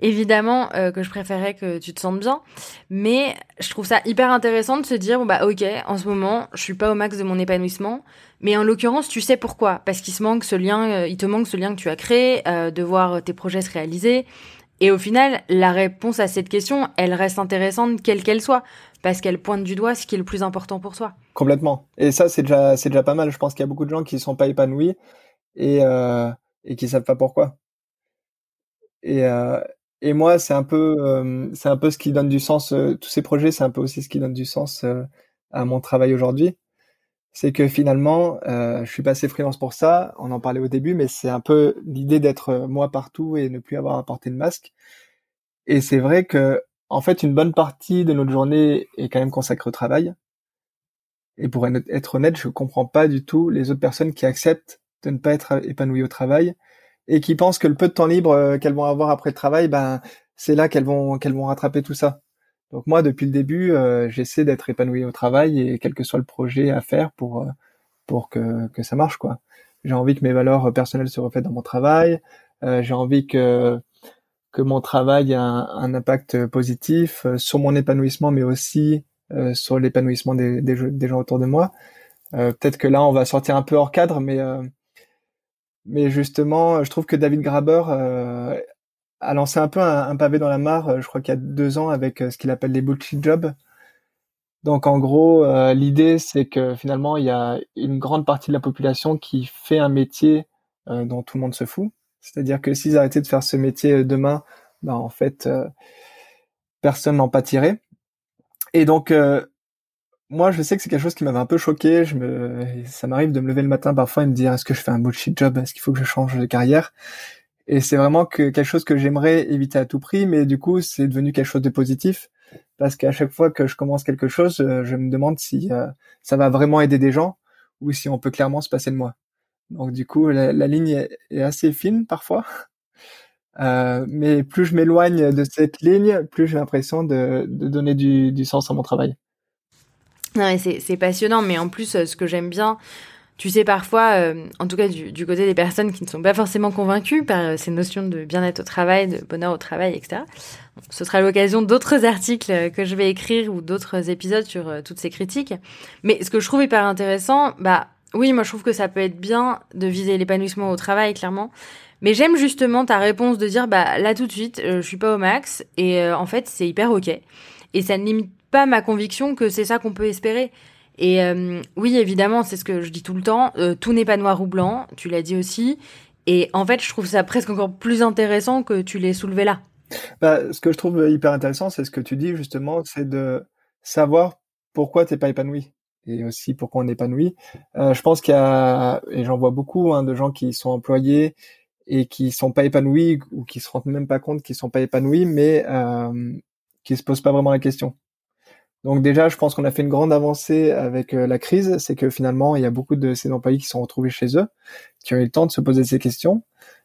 évidemment euh, que je préférais que tu te sentes bien. Mais je trouve ça hyper intéressant de se dire, bah ok, en ce moment, je suis pas au max de mon épanouissement. Mais en l'occurrence, tu sais pourquoi. Parce qu'il se manque ce lien, euh, il te manque ce lien que tu as créé, de voir tes projets se réaliser. Et au final, la réponse à cette question, elle reste intéressante quelle qu'elle soit. Parce qu'elle pointe du doigt ce qui est le plus important pour toi. Complètement. Et ça, c'est déjà, c'est déjà pas mal. Je pense qu'il y a beaucoup de gens qui sont pas épanouis. Et, euh, et qui savent pas pourquoi. Et, euh, et moi, c'est un peu, euh, c'est un peu ce qui donne du sens. Euh, tous ces projets, c'est un peu aussi ce qui donne du sens à mon travail aujourd'hui. C'est que finalement, je suis passé freelance pour ça. On en parlait au début, mais c'est un peu l'idée d'être moi partout et ne plus avoir à porter de masque. Et c'est vrai que, en fait, une bonne partie de notre journée est quand même consacrée au travail. Et pour être honnête, je comprends pas du tout les autres personnes qui acceptent de ne pas être épanouies au travail et qui pensent que le peu de temps libre euh, qu'elles vont avoir après le travail, ben c'est là qu'elles vont qu'elles vont rattraper tout ça. Donc moi, depuis le début, euh, j'essaie d'être épanoui au travail et quel que soit le projet à faire pour euh, pour que que ça marche quoi. J'ai envie que mes valeurs personnelles se reflètent dans mon travail. j'ai envie que que mon travail ait un, impact positif sur mon épanouissement, mais aussi sur l'épanouissement des, des, gens autour de moi. Peut-être que là, on va sortir un peu hors cadre, mais mais justement, je trouve que David Graber euh, a lancé un peu un, pavé dans la mare, euh, je crois qu'il y a deux ans, avec euh, ce qu'il appelle les bullshit jobs. Donc en gros, l'idée c'est que finalement il y a une grande partie de la population qui fait un métier dont tout le monde se fout. C'est-à-dire que s'ils arrêtaient de faire ce métier demain, ben en fait personne n'en pâtirait. Et donc moi, je sais que c'est quelque chose qui m'avait un peu choqué. Je me, ça m'arrive de me lever le matin parfois et me dire est-ce que je fais un bullshit job, est-ce qu'il faut que je change de carrière? Et c'est vraiment que quelque chose que j'aimerais éviter à tout prix, mais du coup, c'est devenu quelque chose de positif parce qu'à chaque fois que je commence quelque chose, euh, je me demande si euh, ça va vraiment aider des gens ou si on peut clairement se passer de moi. Donc du coup, la, ligne est, assez fine parfois. Euh, mais plus je m'éloigne de cette ligne, plus j'ai l'impression de, de donner du, du sens à mon travail. Non, c'est passionnant, mais en plus, euh, ce que j'aime bien, tu sais, parfois, euh, en tout cas du, côté des personnes qui ne sont pas forcément convaincues par euh, ces notions de bien-être au travail, de bonheur au travail, etc. ce sera l'occasion d'autres articles que je vais écrire ou d'autres épisodes sur toutes ces critiques. Mais ce que je trouve hyper intéressant, bah oui, moi je trouve que ça peut être bien de viser l'épanouissement au travail, clairement. Mais j'aime justement ta réponse de dire, bah là tout de suite, je suis pas au max et en fait c'est hyper ok. Et ça ne limite pas ma conviction que c'est ça qu'on peut espérer. Et euh, oui, évidemment, c'est ce que je dis tout le temps, euh, tout n'est pas noir ou blanc, tu l'as dit aussi. Et en fait, je trouve ça presque encore plus intéressant que tu l'aies soulevé là. Bah, ce que je trouve hyper intéressant, c'est ce que tu dis justement, c'est de savoir pourquoi t'es pas épanoui et aussi pourquoi on est épanoui. Euh, je pense qu'il y a, et j'en vois beaucoup, hein, de gens qui sont employés et qui sont pas épanouis ou qui se rendent même pas compte qu'ils sont pas épanouis, mais euh, qui se posent pas vraiment la question. Donc déjà, je pense qu'on a fait une grande avancée avec euh, la crise, c'est que finalement, il y a beaucoup de ces employés qui sont retrouvés chez eux, qui ont eu le temps de se poser ces questions.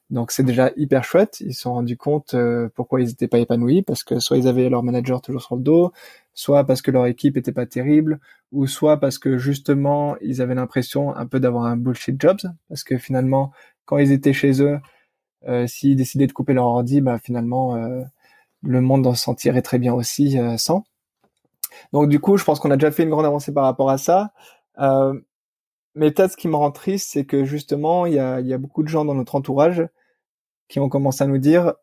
Donc c'est déjà hyper chouette. Ils se sont rendus compte euh, pourquoi ils n'étaient pas épanouis, parce que soit ils avaient leur manager toujours sur le dos, soit parce que leur équipe était pas terrible, ou soit parce que justement ils avaient l'impression un peu d'avoir un bullshit job, parce que finalement quand ils étaient chez eux, euh, s'ils décidaient de couper leur ordi, bah finalement le monde en s'en tirait très bien aussi sans. Donc du coup, je pense qu'on a déjà fait une grande avancée par rapport à ça. Euh, mais peut-être ce qui me rend triste, c'est que justement, il y a, y a beaucoup de gens dans notre entourage qui ont commencé à nous dire,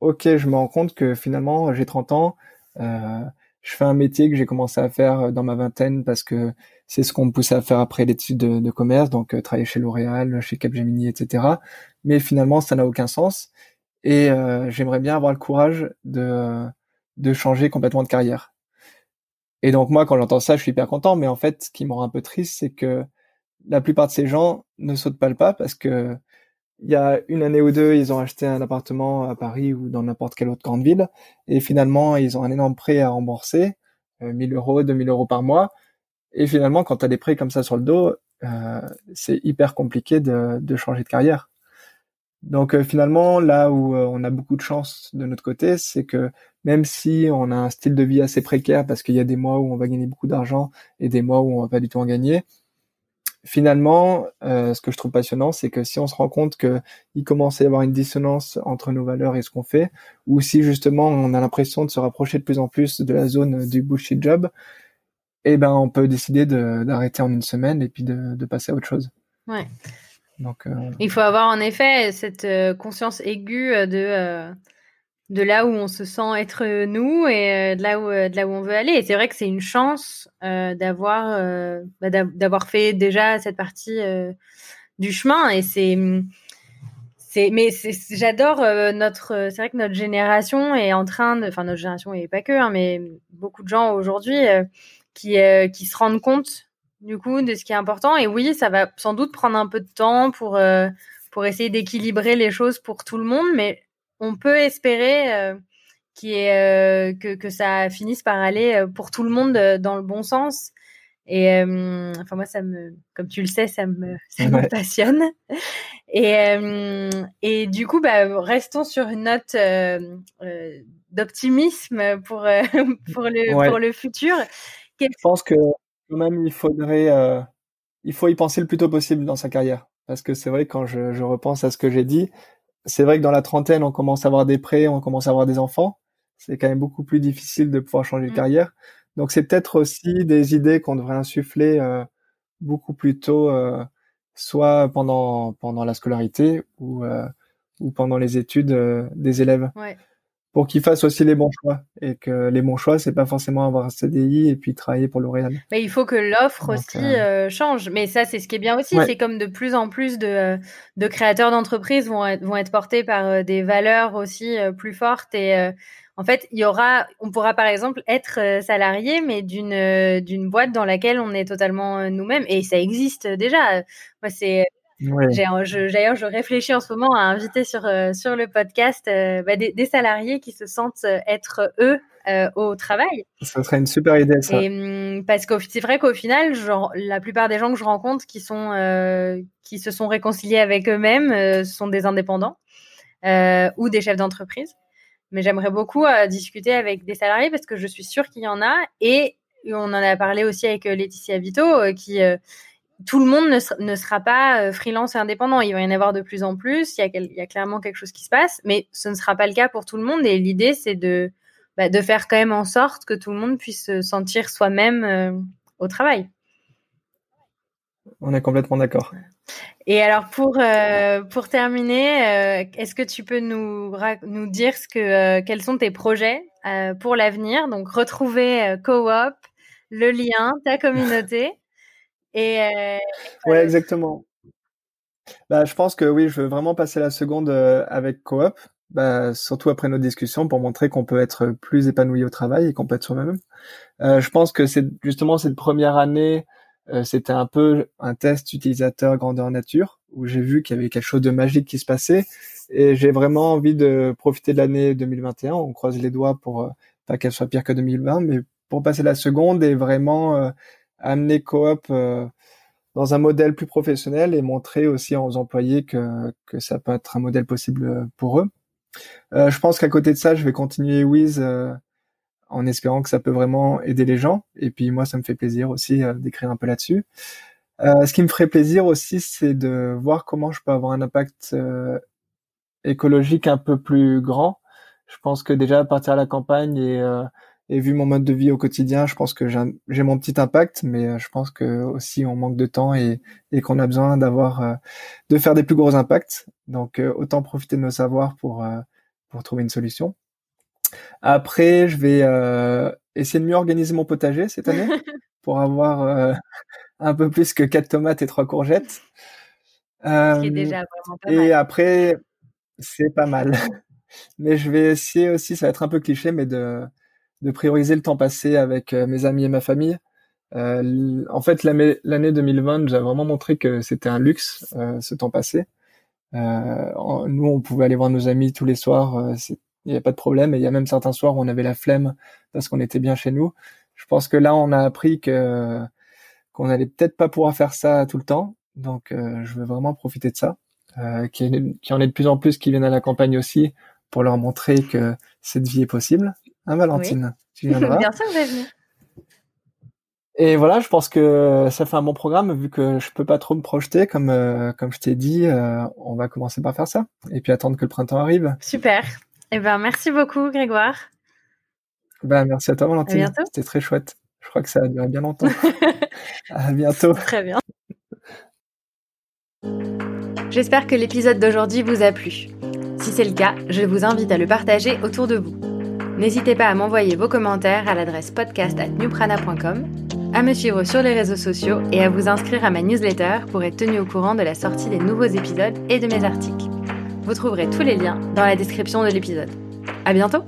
ok, je me rends compte que finalement, j'ai 30 ans, euh, je fais un métier que j'ai commencé à faire dans ma vingtaine parce que c'est ce qu'on me poussait à faire après l'étude de, commerce, donc euh, travailler chez L'Oréal, chez Capgemini, etc. Mais finalement, ça n'a aucun sens. Et j'aimerais bien avoir le courage de, de changer complètement de carrière. Et donc moi, quand j'entends ça, je suis hyper content. Mais en fait, ce qui me rend un peu triste, c'est que la plupart de ces gens ne sautent pas le pas parce que il y a une année ou deux, ils ont acheté un appartement à Paris ou dans n'importe quelle autre grande ville, et finalement, ils ont un énorme prêt à rembourser, 1000 euh, euros, 2000 euros par mois. Et finalement, quand tu as des prêts comme ça sur le dos, euh, c'est hyper compliqué de, de, changer de carrière. Donc euh, finalement, là où on a beaucoup de chance de notre côté, c'est que même si on a un style de vie assez précaire parce qu'il y a des mois où on va gagner beaucoup d'argent et des mois où on va pas du tout en gagner, finalement, euh, ce que je trouve passionnant, c'est que si on se rend compte que il commence à y avoir une dissonance entre nos valeurs et ce qu'on fait, ou si justement on a l'impression de se rapprocher de plus en plus de la zone du bullshit job, eh ben on peut décider d'arrêter en une semaine et puis de, passer à autre chose. Ouais. Donc, euh, il faut avoir en effet cette euh, conscience aiguë de de là où on se sent être euh, nous et euh, de là où euh, de là où on veut aller. Et c'est vrai que c'est une chance d'avoir bah, d'avoir fait déjà cette partie du chemin. Et c'est c'est mais j'adore notre c'est vrai que notre génération est en train de enfin notre génération et pas que hein, mais beaucoup de gens aujourd'hui qui qui se rendent compte du coup de ce qui est important. Et oui, ça va sans doute prendre un peu de temps pour pour essayer d'équilibrer les choses pour tout le monde, mais on peut espérer euh, euh, que, que ça finisse par aller euh, pour tout le monde dans le bon sens. Et enfin moi ça me, comme tu le sais, ça me, ça me passionne. Et et du coup bah restons sur une note d'optimisme pour pour le pour le futur. Je pense que quand même il faudrait il faut y penser le plus tôt possible dans sa carrière parce que c'est vrai quand je, je repense à ce que j'ai dit, c'est vrai que dans la trentaine, on commence à avoir des prêts, on commence à avoir des enfants. C'est quand même beaucoup plus difficile de pouvoir changer de mm. carrière. Donc c'est peut-être aussi des idées qu'on devrait insuffler euh, beaucoup plus tôt, euh, soit pendant pendant la scolarité ou euh, ou pendant les études des élèves. Ouais pour qu'ils fassent aussi les bons choix et que les bons choix c'est pas forcément avoir un CDI et puis travailler pour L'Oréal. Mais il faut que l'offre aussi euh, euh, change. Mais ça c'est ce qui est bien aussi, c'est comme de plus en plus de, euh, de créateurs d'entreprises vont être, vont être portés par des valeurs aussi plus fortes et en fait, il y aura, on pourra par exemple être euh, salarié, mais d'une euh, d'une boîte dans laquelle on est totalement euh, nous-mêmes, et ça existe déjà. Moi, c'est D'ailleurs, je, réfléchis en ce moment à inviter sur sur le podcast bah, des, salariés qui se sentent être eux au travail. Ça serait une super idée, ça. Hum, parce que c'est vrai qu'au final, genre, la plupart des gens que je rencontre qui sont qui se sont réconciliés avec eux-mêmes sont des indépendants ou des chefs d'entreprise mais j'aimerais beaucoup euh, discuter avec des salariés parce que je suis sûre qu'il y en a. Et on en a parlé aussi avec euh, Laetitia Vito, euh, qui tout le monde ne, sera pas freelance et indépendant. Il va y en avoir de plus en plus. Il y, a, il y, a, clairement quelque chose qui se passe, mais ce ne sera pas le cas pour tout le monde. Et l'idée, c'est de, bah, de faire quand même en sorte que tout le monde puisse se sentir soi-même au travail. On est complètement d'accord. Et alors pour euh, pour terminer, euh, est-ce que tu peux nous nous dire ce que euh, quels sont tes projets pour l'avenir? Donc retrouver Coop, le lien, ta communauté et ouais exactement. Bah, je pense que oui, je veux vraiment passer la seconde avec Coop, bah, surtout après nos discussions pour montrer qu'on peut être plus épanoui au travail et qu'on peut être soi-même. je pense que c'est justement cette première année euh, c'était un peu un test utilisateur grandeur nature où j'ai vu qu'il y avait quelque chose de magique qui se passait et j'ai vraiment envie de profiter de l'année 2021. On croise les doigts pour euh, pas qu'elle soit pire que 2020, mais pour passer la seconde et vraiment euh, amener Coop dans un modèle plus professionnel et montrer aussi aux employés que, que ça peut être un modèle possible pour eux. je pense qu'à côté de ça, je vais continuer Wiz en espérant que ça peut vraiment aider les gens. Et puis moi, ça me fait plaisir aussi euh, d'écrire un peu là-dessus. Euh, ce qui me ferait plaisir aussi, c'est de voir comment je peux avoir un impact euh, écologique un peu plus grand. Je pense que déjà partir à la campagne et, et vu mon mode de vie au quotidien, je pense que j'ai mon petit impact, mais je pense que aussi on manque de temps et, et qu'on a besoin d'avoir de faire des plus gros impacts. Donc autant profiter de nos savoirs pour pour trouver une solution. Après, je vais euh, essayer de mieux organiser mon potager cette année pour avoir euh, un peu plus que quatre tomates et trois courgettes. Euh, qui est déjà vraiment pas et après, c'est pas mal. mais je vais essayer aussi, ça va être un peu cliché, mais de, de prioriser le temps passé avec euh, mes amis et ma famille. Euh, en fait, l'année 2020 nous a vraiment montré que c'était un luxe, euh, ce temps passé. nous, on pouvait aller voir nos amis tous les soirs il n'y a pas de problème. Et il y a même certains soirs où on avait la flemme parce qu'on était bien chez nous. Je pense que là, on a appris que qu'on allait peut-être pas pouvoir faire ça tout le temps. Donc, euh, je veux vraiment profiter de ça. Euh, qu'il en ait de plus en plus qui viennent à la campagne aussi pour leur montrer que cette vie est possible. Hein, Valentine Tu viendras Bien sûr, je vais venir. Et voilà, je pense que ça fait un bon programme vu que je peux pas trop me projeter comme euh, comme je t'ai dit. Euh, on va commencer par faire ça et puis attendre que le printemps arrive. Super. Eh ben, merci beaucoup, Grégoire. Ben, merci à toi, Valentine. C'était très chouette. Je crois que ça a duré bien longtemps. à bientôt. Très bien. J'espère que l'épisode d'aujourd'hui vous a plu. Si c'est le cas, je vous invite à le partager autour de vous. N'hésitez pas à m'envoyer vos commentaires à l'adresse podcast@newprana.com, à me suivre sur les réseaux sociaux et à vous inscrire à ma newsletter pour être tenu au courant de la sortie des nouveaux épisodes et de mes articles. Vous trouverez tous les liens dans la description de l'épisode. À bientôt!